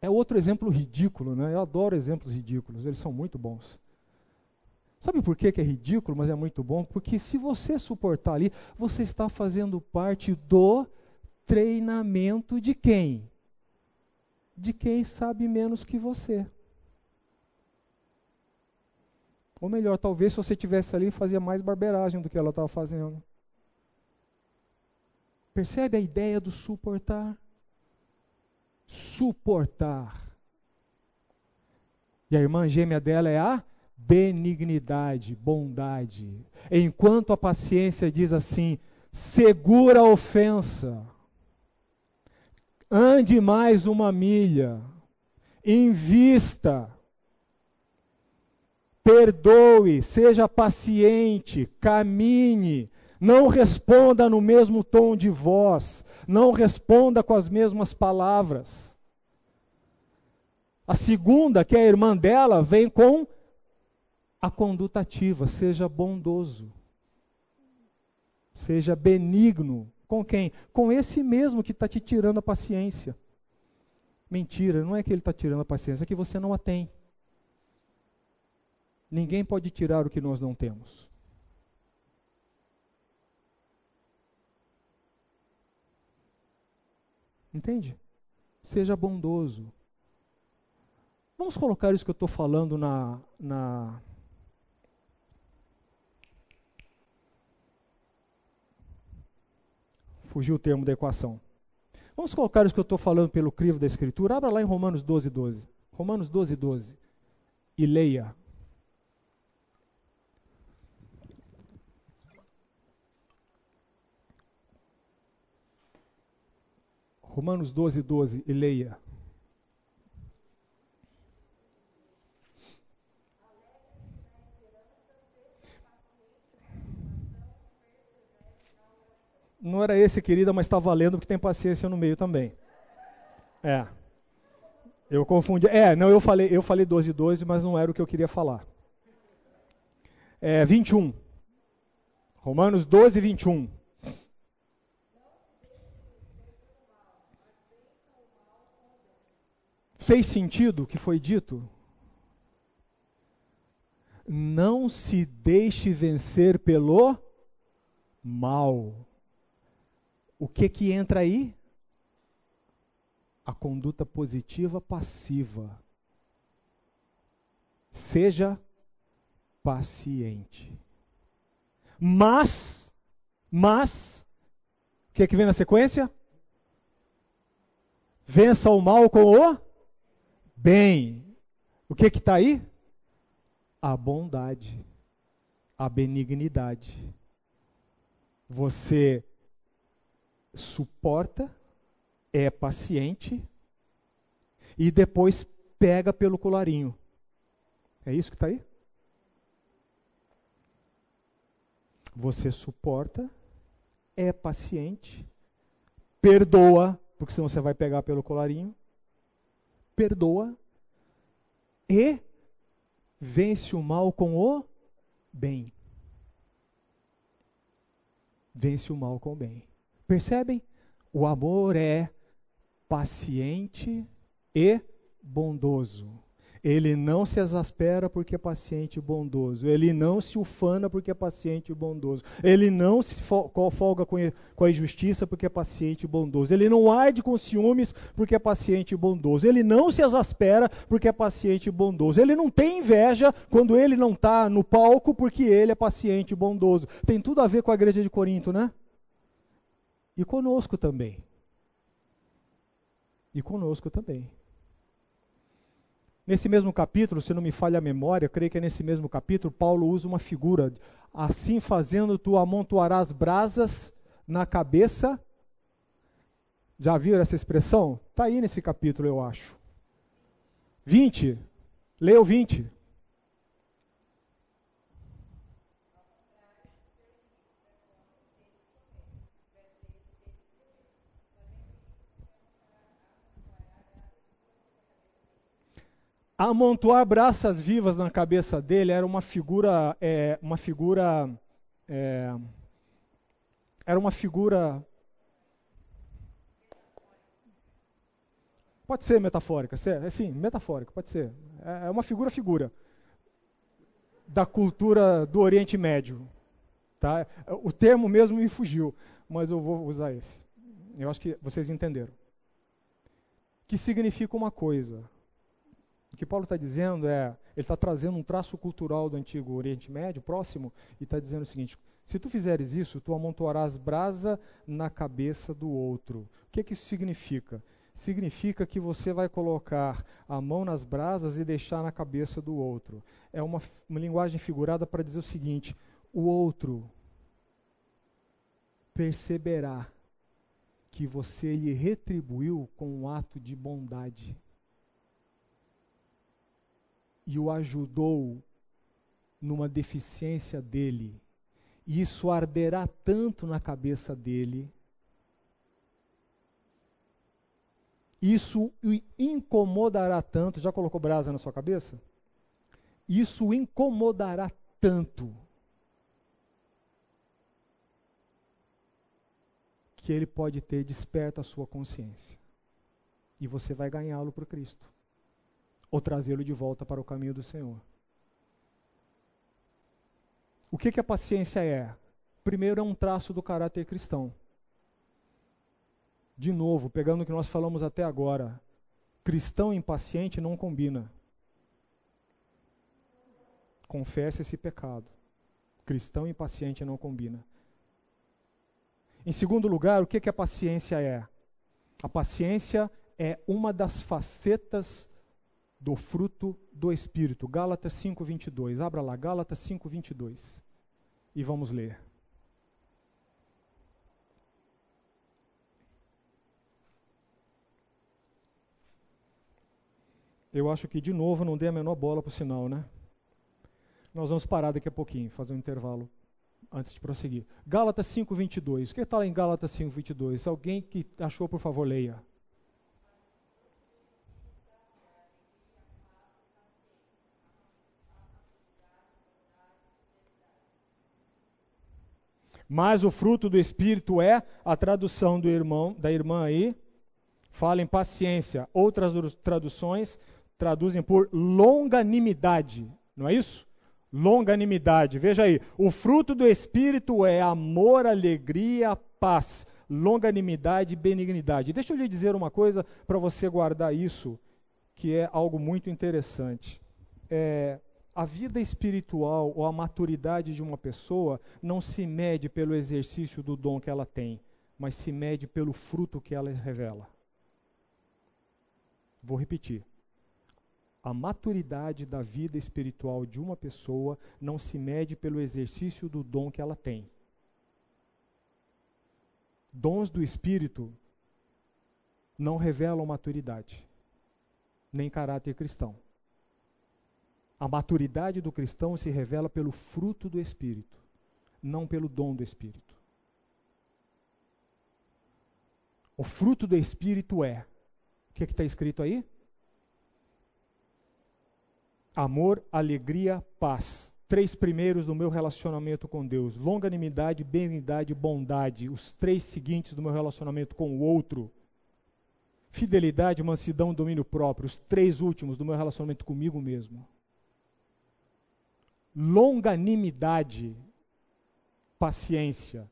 É outro exemplo ridículo, né? Eu adoro exemplos ridículos, eles são muito bons. Sabe por que é ridículo, mas é muito bom? Porque se você suportar ali, você está fazendo parte do treinamento de quem? De quem sabe menos que você. Ou melhor, talvez se você tivesse ali, fazia mais barbeiragem do que ela estava fazendo. Percebe a ideia do suportar? Suportar. E a irmã gêmea dela é a benignidade, bondade. Enquanto a paciência diz assim: segura a ofensa, ande mais uma milha, invista, perdoe, seja paciente, caminhe, não responda no mesmo tom de voz, não responda com as mesmas palavras. A segunda, que é a irmã dela, vem com a conduta ativa, seja bondoso, seja benigno Com quem? Com esse mesmo que está te tirando a paciência. Mentira, não é que ele está tirando a paciência, é que você não a tem. Ninguém pode tirar o que nós não temos. Entende? Seja bondoso. Vamos colocar isso que eu estou falando na, na. Fugiu o termo da equação. Vamos colocar isso que eu estou falando pelo crivo da Escritura. Abra lá em Romanos 12, 12. Romanos 12, 12. E leia. Romanos 12, 12. E leia. Não era esse, querida, mas está valendo porque tem paciência no meio também. É. Eu confundi. É, não, eu falei, eu falei 12 12, mas não era o que eu queria falar. É, 21. Romanos 12, 21. Fez sentido o que foi dito? Não se deixe vencer pelo mal. O que que entra aí? A conduta positiva passiva. Seja paciente. Mas, mas, o que, que vem na sequência? Vença o mal com o bem. O que está aí? A bondade, a benignidade. Você suporta, é paciente e depois pega pelo colarinho. É isso que está aí? Você suporta, é paciente, perdoa, porque senão você vai pegar pelo colarinho, perdoa e vence o mal com o bem. Vence o mal com o bem. Percebem? O amor é paciente e bondoso. Ele não se exaspera porque é paciente e bondoso. Ele não se ufana porque é paciente e bondoso. Ele não se folga com a injustiça porque é paciente e bondoso. Ele não arde com ciúmes porque é paciente e bondoso. Ele não se exaspera porque é paciente e bondoso. Ele não tem inveja quando ele não está no palco porque ele é paciente e bondoso. Tem tudo a ver com a igreja de Corinto, né? E conosco também. E conosco também. Nesse mesmo capítulo, se não me falha a memória, eu creio que é nesse mesmo capítulo, Paulo usa uma figura. Assim fazendo, tu amontoarás brasas na cabeça. Já viram essa expressão? Está aí nesse capítulo, eu acho. 20. Leia o 20. Amontoar braças vivas na cabeça dele era uma figura, é, uma figura, é, era uma figura, pode ser metafórica, é, sim, metafórica, pode ser, é, é uma figura figura da cultura do Oriente Médio, tá? O termo mesmo me fugiu, mas eu vou usar esse. Eu acho que vocês entenderam. Que significa uma coisa o que Paulo está dizendo é, ele está trazendo um traço cultural do antigo Oriente Médio, próximo, e está dizendo o seguinte: se tu fizeres isso, tu amontoarás brasa na cabeça do outro. O que, que isso significa? Significa que você vai colocar a mão nas brasas e deixar na cabeça do outro. É uma, uma linguagem figurada para dizer o seguinte: o outro perceberá que você lhe retribuiu com um ato de bondade e o ajudou numa deficiência dele, e isso arderá tanto na cabeça dele, isso o incomodará tanto. Já colocou brasa na sua cabeça? Isso o incomodará tanto que ele pode ter desperta a sua consciência. E você vai ganhá-lo para Cristo. Ou trazê-lo de volta para o caminho do Senhor. O que, que a paciência é? Primeiro, é um traço do caráter cristão. De novo, pegando o que nós falamos até agora, cristão impaciente não combina. Confesse esse pecado. Cristão impaciente não combina. Em segundo lugar, o que, que a paciência é? A paciência é uma das facetas do fruto do Espírito. Gálatas 5:22. Abra lá, Gálatas 5:22. E vamos ler. Eu acho que de novo não dei a menor bola para o sinal, né? Nós vamos parar daqui a pouquinho, fazer um intervalo antes de prosseguir. Gálatas 5:22. O que está lá em Gálatas 5:22? Alguém que achou, por favor, leia. Mas o fruto do espírito é a tradução do irmão, da irmã aí, fala em paciência. Outras traduções traduzem por longanimidade, não é isso? Longanimidade. Veja aí, o fruto do espírito é amor, alegria, paz, longanimidade e benignidade. Deixa eu lhe dizer uma coisa para você guardar isso, que é algo muito interessante. É, a vida espiritual ou a maturidade de uma pessoa não se mede pelo exercício do dom que ela tem, mas se mede pelo fruto que ela revela. Vou repetir. A maturidade da vida espiritual de uma pessoa não se mede pelo exercício do dom que ela tem. Dons do Espírito não revelam maturidade, nem caráter cristão. A maturidade do cristão se revela pelo fruto do Espírito, não pelo dom do Espírito. O fruto do Espírito é. O que é está escrito aí? Amor, alegria, paz. Três primeiros do meu relacionamento com Deus: longanimidade, benignidade, bondade. Os três seguintes do meu relacionamento com o outro: fidelidade, mansidão, domínio próprio. Os três últimos do meu relacionamento comigo mesmo longanimidade, paciência,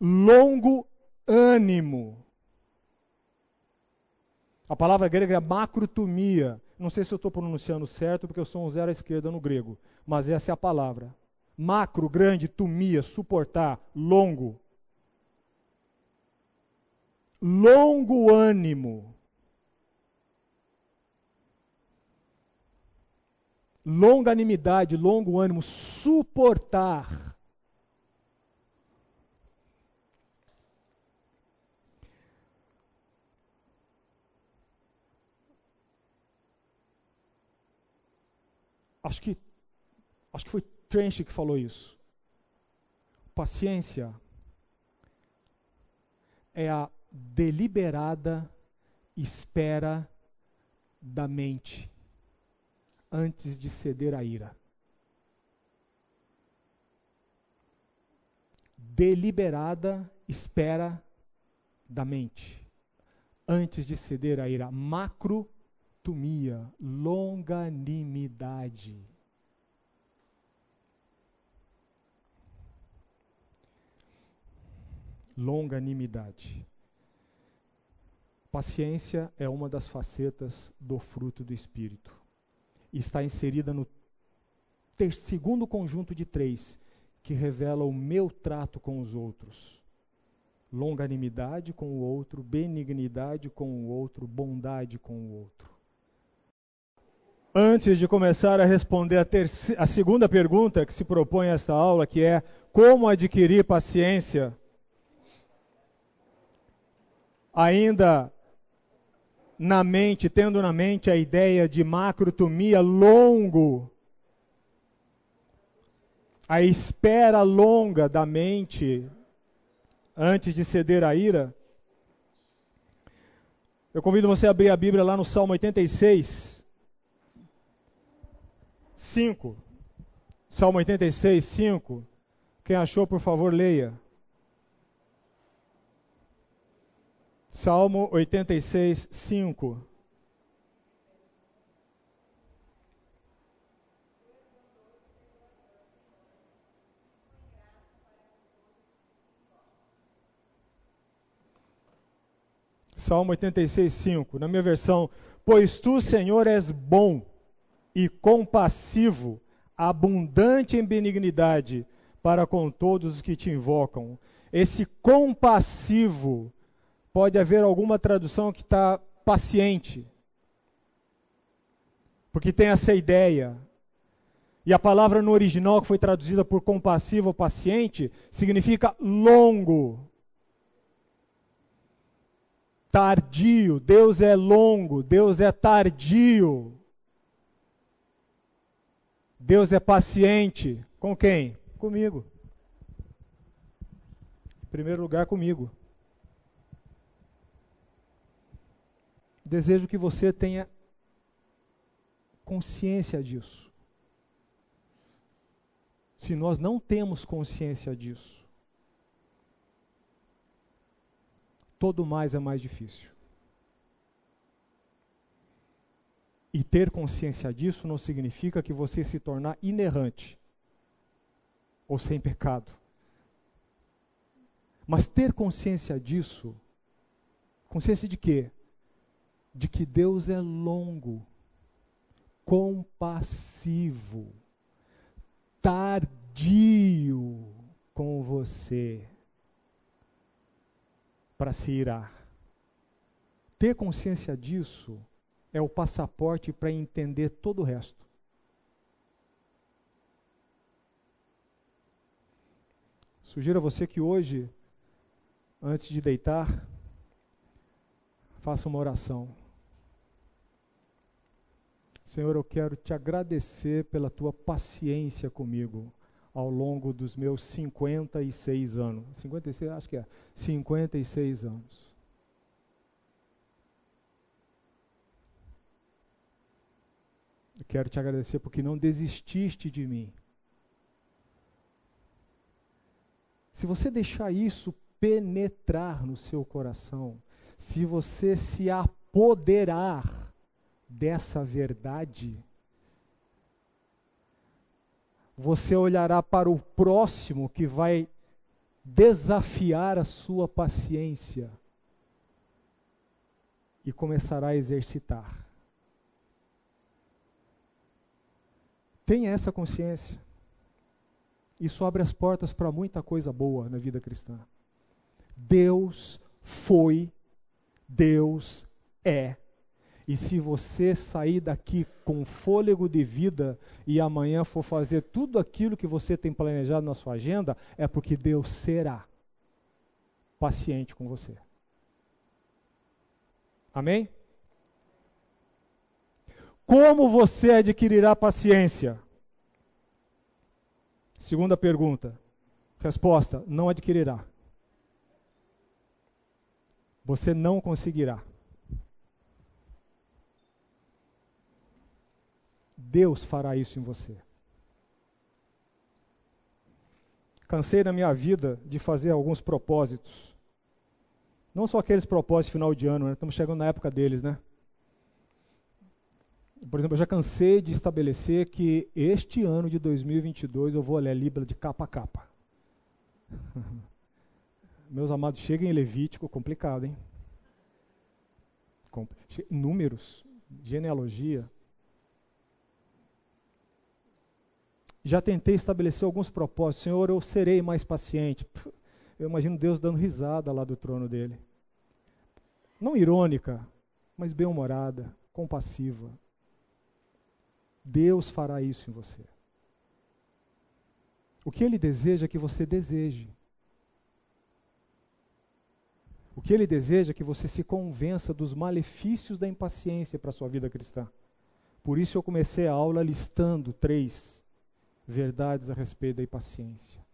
longo ânimo. A palavra grega é macrotomia. Não sei se eu estou pronunciando certo, porque eu sou um zero à esquerda no grego, mas essa é a palavra. Macro, grande, tumia, suportar, longo. Longo ânimo. Longanimidade, longo ânimo, suportar. Acho que acho que foi Trench que falou isso. Paciência é a deliberada espera da mente antes de ceder à ira. Deliberada espera da mente antes de ceder à ira. Macrotumia, longanimidade. Longanimidade. Paciência é uma das facetas do fruto do Espírito está inserida no ter segundo conjunto de três, que revela o meu trato com os outros. Longanimidade com o outro, benignidade com o outro, bondade com o outro. Antes de começar a responder a, a segunda pergunta que se propõe esta aula, que é como adquirir paciência, ainda na mente, tendo na mente a ideia de macrotomia longo, a espera longa da mente antes de ceder à ira, eu convido você a abrir a Bíblia lá no Salmo 86, 5. Salmo 86, 5. Quem achou, por favor, leia. Salmo 86, 5. Salmo 86, 5. Na minha versão, pois tu, Senhor, és bom e compassivo, abundante em benignidade para com todos os que te invocam. Esse compassivo pode haver alguma tradução que está paciente. Porque tem essa ideia. E a palavra no original que foi traduzida por compassivo ou paciente significa longo. Tardio. Deus é longo, Deus é tardio. Deus é paciente. Com quem? Comigo. Em primeiro lugar, comigo. Desejo que você tenha consciência disso. Se nós não temos consciência disso, todo mais é mais difícil. E ter consciência disso não significa que você se tornar inerrante ou sem pecado. Mas ter consciência disso, consciência de quê? De que Deus é longo, compassivo, tardio com você para se irar. Ter consciência disso é o passaporte para entender todo o resto. Sugiro a você que hoje, antes de deitar, faça uma oração. Senhor, eu quero te agradecer pela tua paciência comigo ao longo dos meus 56 anos. 56, acho que é. 56 anos. Eu quero te agradecer porque não desististe de mim. Se você deixar isso penetrar no seu coração, se você se apoderar dessa verdade, você olhará para o próximo que vai desafiar a sua paciência e começará a exercitar. Tenha essa consciência. Isso abre as portas para muita coisa boa na vida cristã. Deus foi, Deus é e se você sair daqui com fôlego de vida e amanhã for fazer tudo aquilo que você tem planejado na sua agenda, é porque Deus será paciente com você. Amém? Como você adquirirá paciência? Segunda pergunta. Resposta: não adquirirá. Você não conseguirá. Deus fará isso em você. Cansei na minha vida de fazer alguns propósitos. Não só aqueles propósitos final de ano, né? estamos chegando na época deles, né? Por exemplo, eu já cansei de estabelecer que este ano de 2022 eu vou ler a Bíblia de capa a capa. (laughs) Meus amados, cheguem em Levítico, complicado, hein? Números, genealogia, Já tentei estabelecer alguns propósitos. Senhor, eu serei mais paciente. Eu imagino Deus dando risada lá do trono dele. Não irônica, mas bem-humorada, compassiva. Deus fará isso em você. O que ele deseja é que você deseje. O que ele deseja é que você se convença dos malefícios da impaciência para a sua vida cristã. Por isso eu comecei a aula listando três verdades a respeito da impaciência.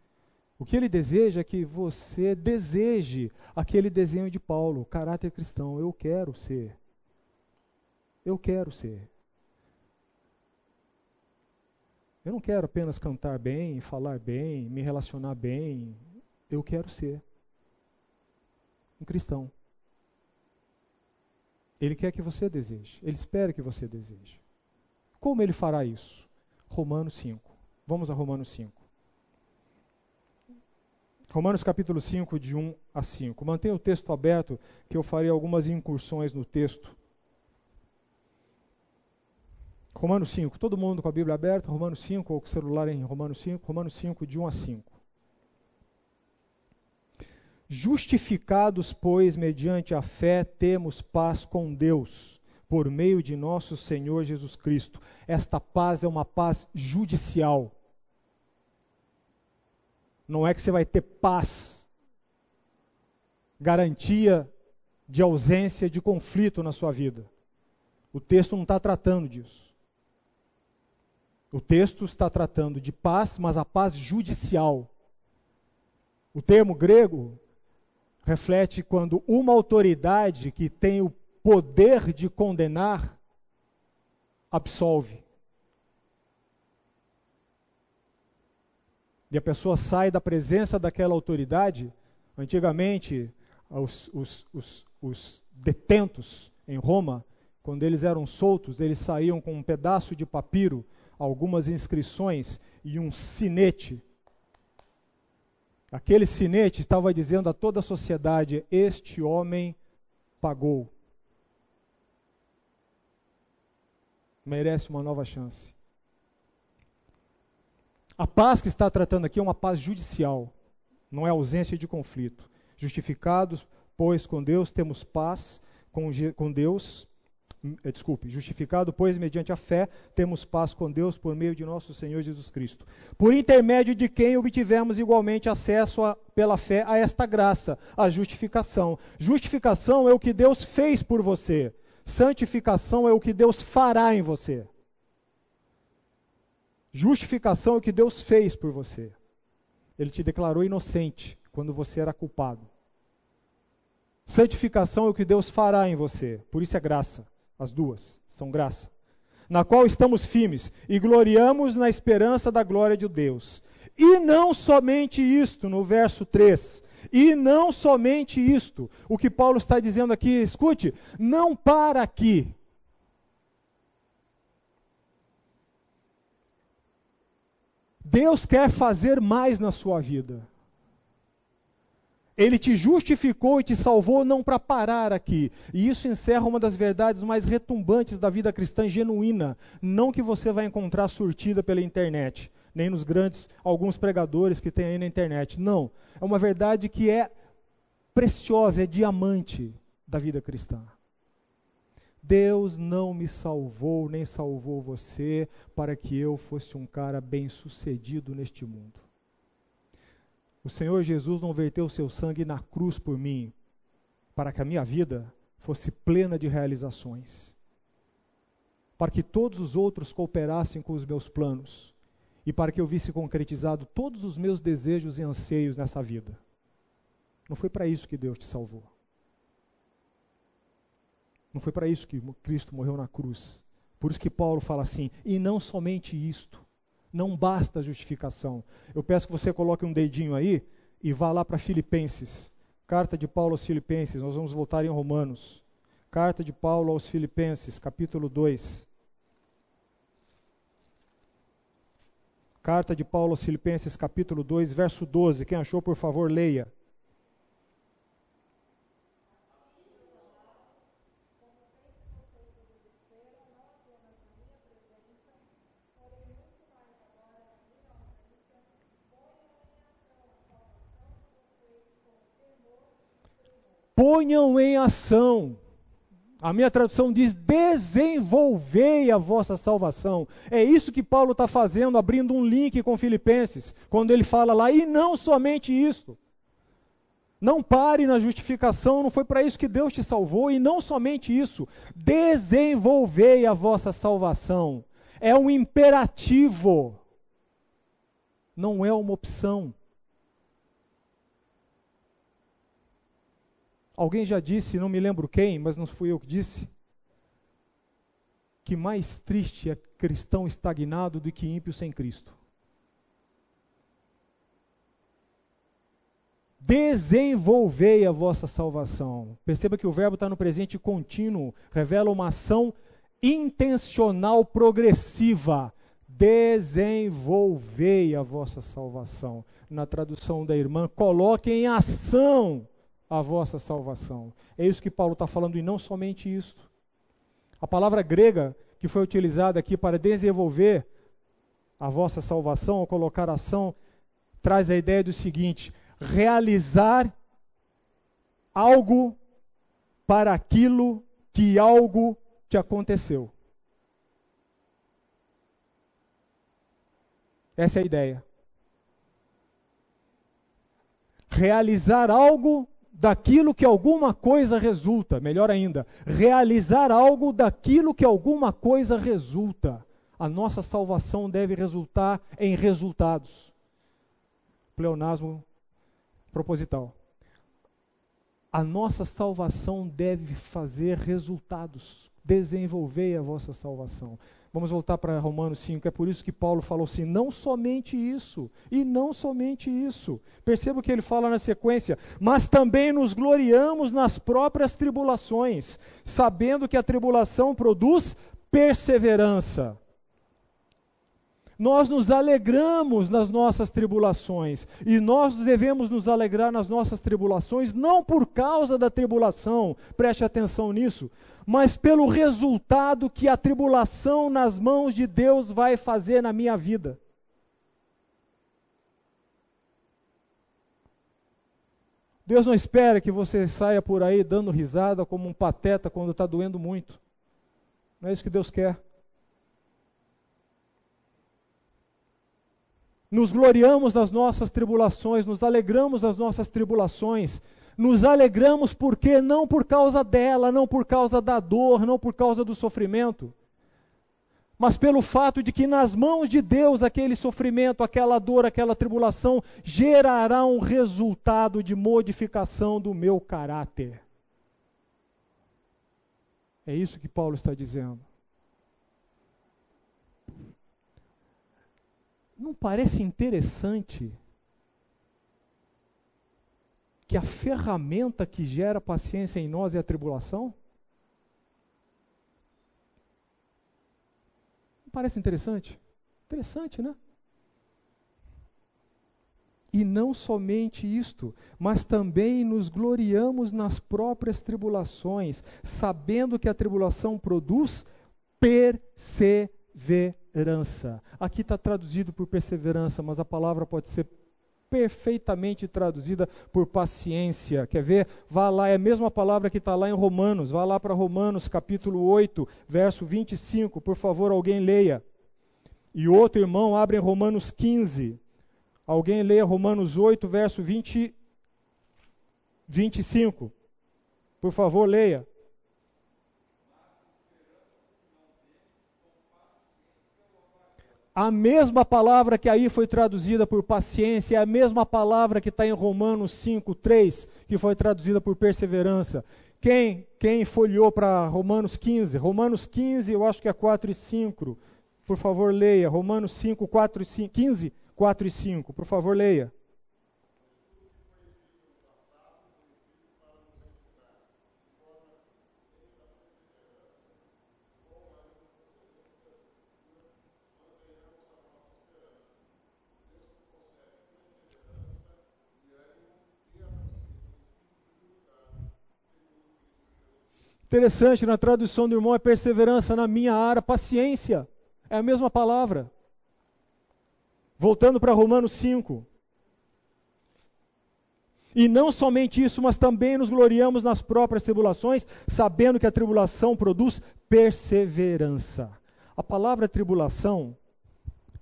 O que ele deseja é que você deseje aquele desenho de Paulo, caráter cristão. Eu quero ser. Eu quero ser. Eu não quero apenas cantar bem, falar bem, me relacionar bem. Eu quero ser um cristão. Ele quer que você deseje. Ele espera que você deseje. Como ele fará isso? Romanos 5. Vamos a Romanos 5. Romanos capítulo 5, de 1 a 5. Mantenha o texto aberto, que eu farei algumas incursões no texto. Romanos 5, todo mundo com a Bíblia aberta, Romanos 5, ou com o celular em Romanos 5, Romanos 5, de 1 a 5. Justificados, pois, mediante a fé, temos paz com Deus, por meio de nosso Senhor Jesus Cristo. Esta paz é uma paz judicial. Não é que você vai ter paz, garantia de ausência de conflito na sua vida. O texto não está tratando disso. O texto está tratando de paz, mas a paz judicial. O termo grego reflete quando uma autoridade que tem o poder de condenar absolve. E a pessoa sai da presença daquela autoridade. Antigamente, os, os, os, os detentos em Roma, quando eles eram soltos, eles saíam com um pedaço de papiro, algumas inscrições e um sinete Aquele sinete estava dizendo a toda a sociedade: Este homem pagou. Merece uma nova chance. A paz que está tratando aqui é uma paz judicial, não é ausência de conflito. Justificados, pois, com Deus temos paz com, com Deus eh, desculpe, justificado, pois, mediante a fé, temos paz com Deus por meio de nosso Senhor Jesus Cristo, por intermédio de quem obtivemos igualmente acesso a, pela fé a esta graça, a justificação. Justificação é o que Deus fez por você, santificação é o que Deus fará em você. Justificação é o que Deus fez por você. Ele te declarou inocente quando você era culpado. Santificação é o que Deus fará em você, por isso é graça. As duas são graça. Na qual estamos firmes e gloriamos na esperança da glória de Deus. E não somente isto, no verso 3. E não somente isto. O que Paulo está dizendo aqui, escute, não para aqui. Deus quer fazer mais na sua vida. Ele te justificou e te salvou não para parar aqui. E isso encerra uma das verdades mais retumbantes da vida cristã genuína, não que você vai encontrar surtida pela internet, nem nos grandes alguns pregadores que tem aí na internet. Não, é uma verdade que é preciosa, é diamante da vida cristã. Deus não me salvou, nem salvou você para que eu fosse um cara bem-sucedido neste mundo. O Senhor Jesus não verteu seu sangue na cruz por mim, para que a minha vida fosse plena de realizações, para que todos os outros cooperassem com os meus planos e para que eu visse concretizado todos os meus desejos e anseios nessa vida. Não foi para isso que Deus te salvou. Não foi para isso que Cristo morreu na cruz. Por isso que Paulo fala assim: e não somente isto, não basta a justificação. Eu peço que você coloque um dedinho aí e vá lá para Filipenses. Carta de Paulo aos Filipenses, nós vamos voltar em Romanos. Carta de Paulo aos Filipenses, capítulo 2. Carta de Paulo aos Filipenses, capítulo 2, verso 12. Quem achou, por favor, leia. ponham em ação. A minha tradução diz: desenvolvei a vossa salvação. É isso que Paulo está fazendo, abrindo um link com Filipenses, quando ele fala lá, e não somente isso. Não pare na justificação, não foi para isso que Deus te salvou, e não somente isso. Desenvolvei a vossa salvação. É um imperativo, não é uma opção. Alguém já disse, não me lembro quem, mas não fui eu que disse, que mais triste é cristão estagnado do que ímpio sem Cristo. desenvolvei a vossa salvação. Perceba que o verbo está no presente contínuo, revela uma ação intencional progressiva. Desenvolvei a vossa salvação. Na tradução da irmã, coloque em ação a vossa salvação. É isso que Paulo está falando, e não somente isso. A palavra grega que foi utilizada aqui para desenvolver a vossa salvação, ou colocar ação, traz a ideia do seguinte: realizar algo para aquilo que algo te aconteceu. Essa é a ideia. Realizar algo daquilo que alguma coisa resulta, melhor ainda, realizar algo daquilo que alguma coisa resulta. A nossa salvação deve resultar em resultados. Pleonasmo proposital. A nossa salvação deve fazer resultados. Desenvolver a vossa salvação. Vamos voltar para Romanos 5. É por isso que Paulo falou assim: não somente isso, e não somente isso. Perceba o que ele fala na sequência. Mas também nos gloriamos nas próprias tribulações, sabendo que a tribulação produz perseverança. Nós nos alegramos nas nossas tribulações, e nós devemos nos alegrar nas nossas tribulações, não por causa da tribulação, preste atenção nisso, mas pelo resultado que a tribulação nas mãos de Deus vai fazer na minha vida. Deus não espera que você saia por aí dando risada como um pateta quando está doendo muito. Não é isso que Deus quer. Nos gloriamos nas nossas tribulações, nos alegramos nas nossas tribulações. Nos alegramos porque não por causa dela, não por causa da dor, não por causa do sofrimento, mas pelo fato de que nas mãos de Deus aquele sofrimento, aquela dor, aquela tribulação gerará um resultado de modificação do meu caráter. É isso que Paulo está dizendo. Não parece interessante que a ferramenta que gera paciência em nós é a tribulação? Não parece interessante? Interessante, né? E não somente isto, mas também nos gloriamos nas próprias tribulações, sabendo que a tribulação produz perseverança perseverança. Aqui está traduzido por perseverança, mas a palavra pode ser perfeitamente traduzida por paciência. Quer ver? Vá lá, é a mesma palavra que está lá em Romanos. Vá lá para Romanos, capítulo 8, verso 25. Por favor, alguém leia. E outro irmão abre em Romanos 15. Alguém leia Romanos 8, verso 20, 25. Por favor, leia. A mesma palavra que aí foi traduzida por paciência é a mesma palavra que está em Romanos 5, 3, que foi traduzida por perseverança. Quem, quem folheou para Romanos 15? Romanos 15, eu acho que é 4 e 5. Por favor, leia. Romanos 5, 4 e 5. 15, 4 e 5. Por favor, leia. Interessante, na tradução do irmão é perseverança, na minha área, paciência. É a mesma palavra. Voltando para Romanos 5. E não somente isso, mas também nos gloriamos nas próprias tribulações, sabendo que a tribulação produz perseverança. A palavra tribulação,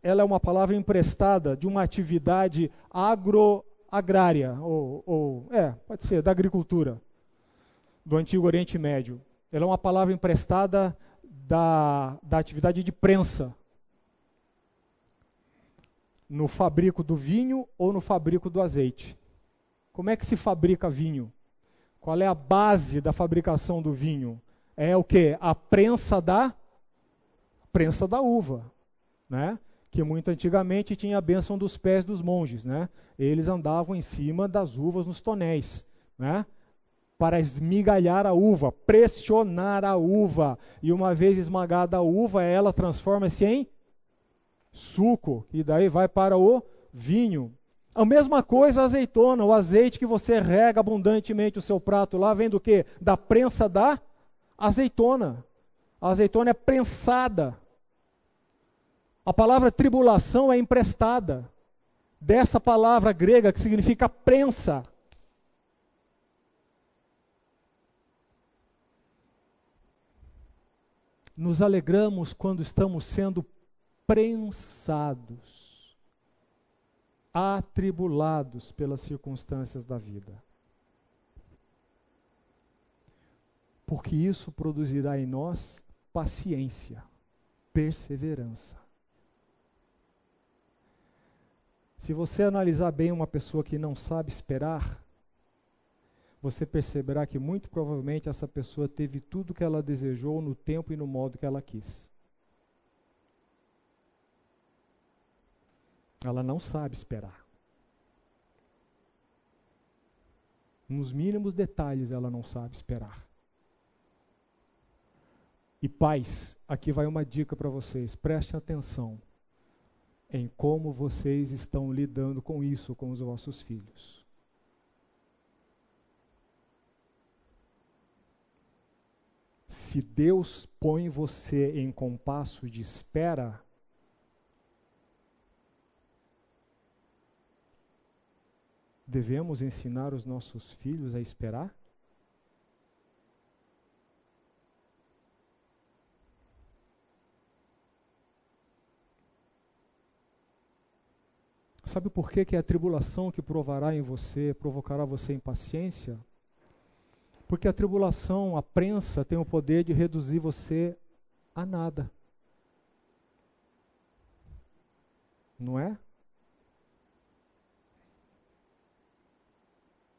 ela é uma palavra emprestada de uma atividade agroagrária, ou, ou é, pode ser, da agricultura do Antigo Oriente Médio. Ela é uma palavra emprestada da, da atividade de prensa no fabrico do vinho ou no fabrico do azeite. Como é que se fabrica vinho? Qual é a base da fabricação do vinho? É o que? A prensa da prensa da uva, né? que muito antigamente tinha a bênção dos pés dos monges, né? Eles andavam em cima das uvas nos tonéis, né? Para esmigalhar a uva, pressionar a uva. E uma vez esmagada a uva, ela transforma-se em suco, e daí vai para o vinho. A mesma coisa a azeitona, o azeite que você rega abundantemente o seu prato lá, vem do que? Da prensa da azeitona. A azeitona é prensada. A palavra tribulação é emprestada dessa palavra grega que significa prensa. Nos alegramos quando estamos sendo prensados atribulados pelas circunstâncias da vida. Porque isso produzirá em nós paciência, perseverança. Se você analisar bem uma pessoa que não sabe esperar, você perceberá que muito provavelmente essa pessoa teve tudo que ela desejou no tempo e no modo que ela quis. Ela não sabe esperar. Nos mínimos detalhes ela não sabe esperar. E pais, aqui vai uma dica para vocês: prestem atenção em como vocês estão lidando com isso com os vossos filhos. Se Deus põe você em compasso de espera, devemos ensinar os nossos filhos a esperar? Sabe por que, que é a tribulação que provará em você, provocará você impaciência? Porque a tribulação, a prensa, tem o poder de reduzir você a nada. Não é?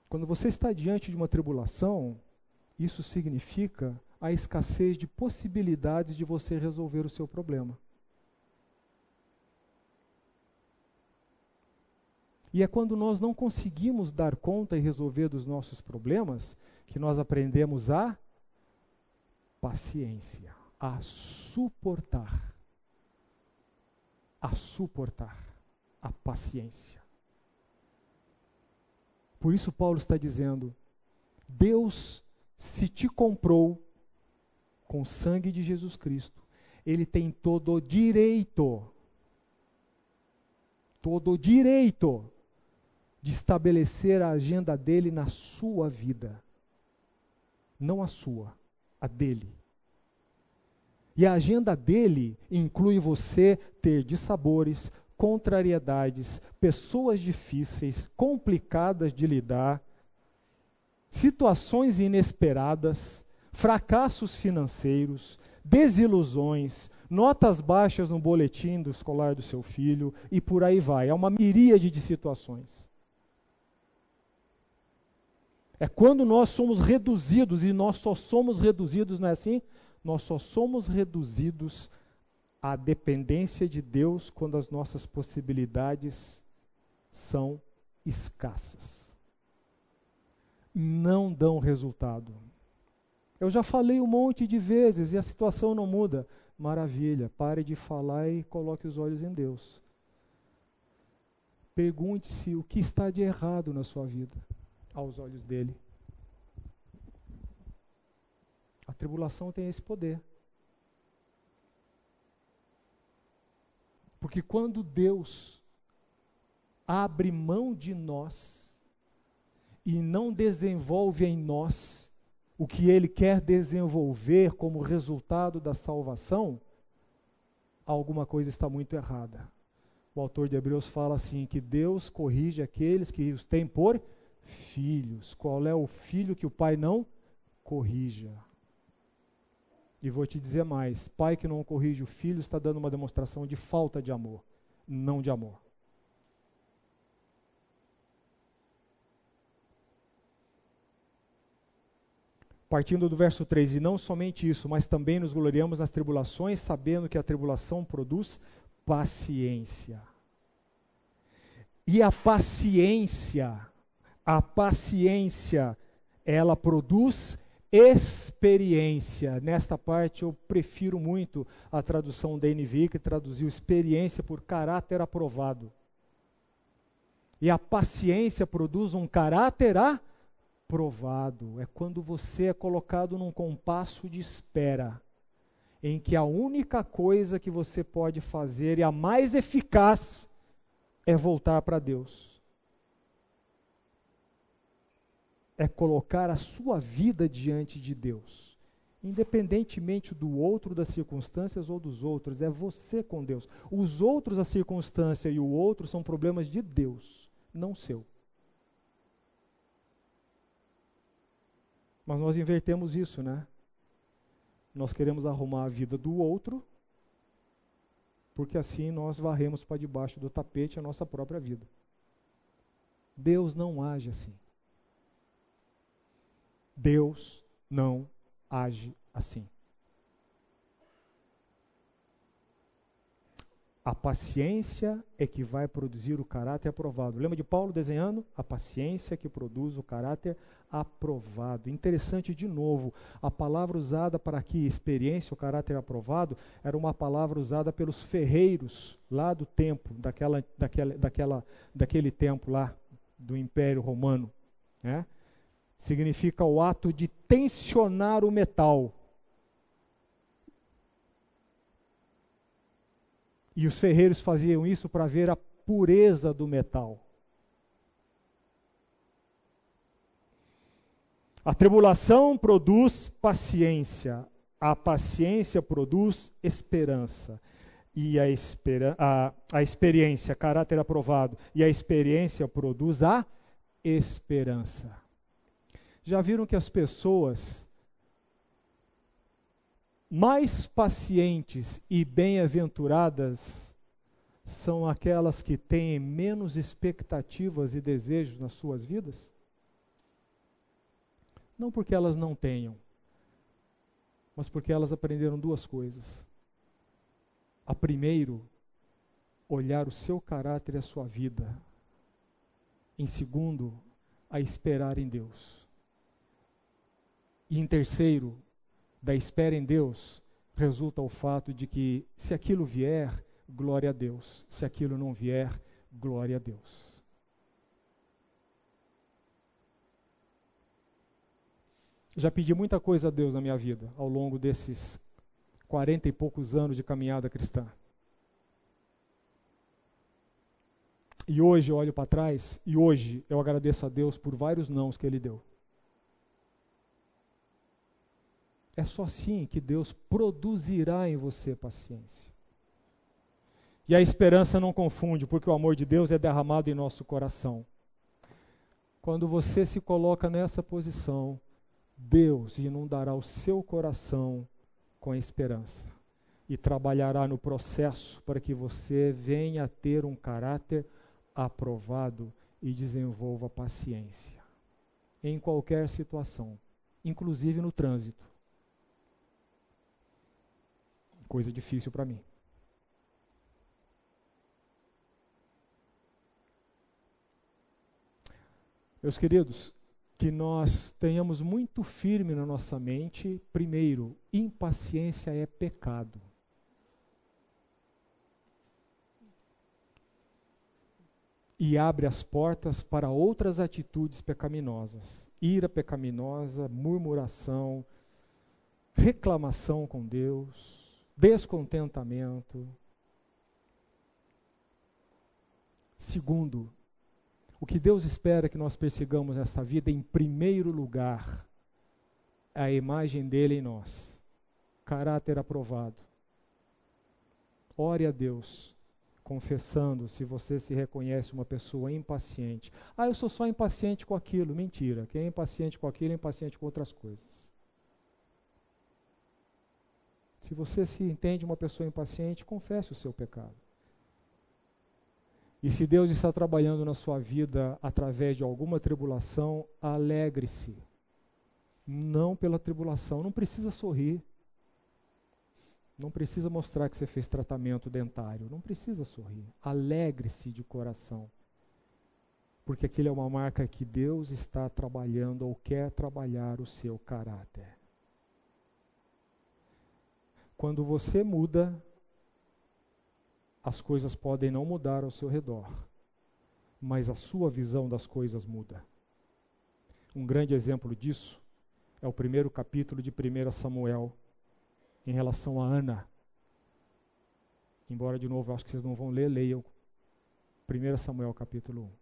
Quando você está diante de uma tribulação, isso significa a escassez de possibilidades de você resolver o seu problema. E é quando nós não conseguimos dar conta e resolver dos nossos problemas que nós aprendemos a paciência, a suportar. A suportar a paciência. Por isso, Paulo está dizendo: Deus, se te comprou com o sangue de Jesus Cristo, ele tem todo o direito, todo o direito de estabelecer a agenda dele na sua vida. Não a sua, a dele. E a agenda dele inclui você ter dissabores, contrariedades, pessoas difíceis, complicadas de lidar, situações inesperadas, fracassos financeiros, desilusões, notas baixas no boletim do escolar do seu filho e por aí vai. É uma miríade de situações. É quando nós somos reduzidos, e nós só somos reduzidos, não é assim? Nós só somos reduzidos a dependência de Deus quando as nossas possibilidades são escassas. Não dão resultado. Eu já falei um monte de vezes e a situação não muda. Maravilha, pare de falar e coloque os olhos em Deus. Pergunte-se o que está de errado na sua vida, aos olhos dele. A tribulação tem esse poder. Porque quando Deus abre mão de nós e não desenvolve em nós o que ele quer desenvolver como resultado da salvação, alguma coisa está muito errada. O autor de Hebreus fala assim: que Deus corrige aqueles que os têm por filhos. Qual é o filho que o pai não corrija? E vou te dizer mais: pai que não corrige o filho está dando uma demonstração de falta de amor, não de amor. Partindo do verso 3, e não somente isso, mas também nos gloriamos nas tribulações, sabendo que a tribulação produz paciência. E a paciência, a paciência, ela produz experiência. Nesta parte eu prefiro muito a tradução da NVI, que traduziu experiência por caráter aprovado. E a paciência produz um caráter aprovado. É quando você é colocado num compasso de espera, em que a única coisa que você pode fazer e a mais eficaz é voltar para Deus. É colocar a sua vida diante de Deus. Independentemente do outro, das circunstâncias ou dos outros, é você com Deus. Os outros, a circunstância e o outro são problemas de Deus, não seu. Mas nós invertemos isso, né? Nós queremos arrumar a vida do outro porque assim nós varremos para debaixo do tapete a nossa própria vida. Deus não age assim. Deus não age assim. A paciência é que vai produzir o caráter aprovado. Lembra de Paulo desenhando? A paciência que produz o caráter aprovado. Interessante de novo, a palavra usada para aqui, experiência, o caráter aprovado, era uma palavra usada pelos ferreiros lá do templo, daquela, daquela, daquela, daquele templo lá do Império Romano. Né? Significa o ato de tensionar o metal E os ferreiros faziam isso para ver a pureza do metal. A tribulação produz paciência, a paciência produz esperança. E a, espera, a, a experiência, caráter aprovado, e a experiência produz a esperança. Já viram que as pessoas mais pacientes e bem-aventuradas são aquelas que têm menos expectativas e desejos nas suas vidas? Não porque elas não tenham, mas porque elas aprenderam duas coisas. A primeiro, olhar o seu caráter e a sua vida. Em segundo, a esperar em Deus. E em terceiro, da espera em Deus resulta o fato de que, se aquilo vier, glória a Deus. Se aquilo não vier, glória a Deus. Já pedi muita coisa a Deus na minha vida ao longo desses quarenta e poucos anos de caminhada cristã. E hoje eu olho para trás e hoje eu agradeço a Deus por vários nãos que Ele deu. É só assim que Deus produzirá em você paciência. E a esperança não confunde, porque o amor de Deus é derramado em nosso coração. Quando você se coloca nessa posição, Deus inundará o seu coração com a esperança e trabalhará no processo para que você venha a ter um caráter aprovado e desenvolva paciência em qualquer situação, inclusive no trânsito. Coisa difícil para mim. Meus queridos, que nós tenhamos muito firme na nossa mente, primeiro, impaciência é pecado. E abre as portas para outras atitudes pecaminosas. Ira pecaminosa, murmuração, reclamação com Deus descontentamento. Segundo, o que Deus espera que nós persigamos nesta vida, em primeiro lugar, é a imagem dele em nós, caráter aprovado. Ore a Deus, confessando se você se reconhece uma pessoa impaciente. Ah, eu sou só impaciente com aquilo. Mentira. Quem é impaciente com aquilo é impaciente com outras coisas. Se você se entende uma pessoa impaciente, confesse o seu pecado. E se Deus está trabalhando na sua vida através de alguma tribulação, alegre-se. Não pela tribulação, não precisa sorrir. Não precisa mostrar que você fez tratamento dentário. Não precisa sorrir. Alegre-se de coração. Porque aquilo é uma marca que Deus está trabalhando ou quer trabalhar o seu caráter. Quando você muda, as coisas podem não mudar ao seu redor, mas a sua visão das coisas muda. Um grande exemplo disso é o primeiro capítulo de 1 Samuel, em relação a Ana. Embora, de novo, acho que vocês não vão ler, leiam 1 Samuel capítulo 1.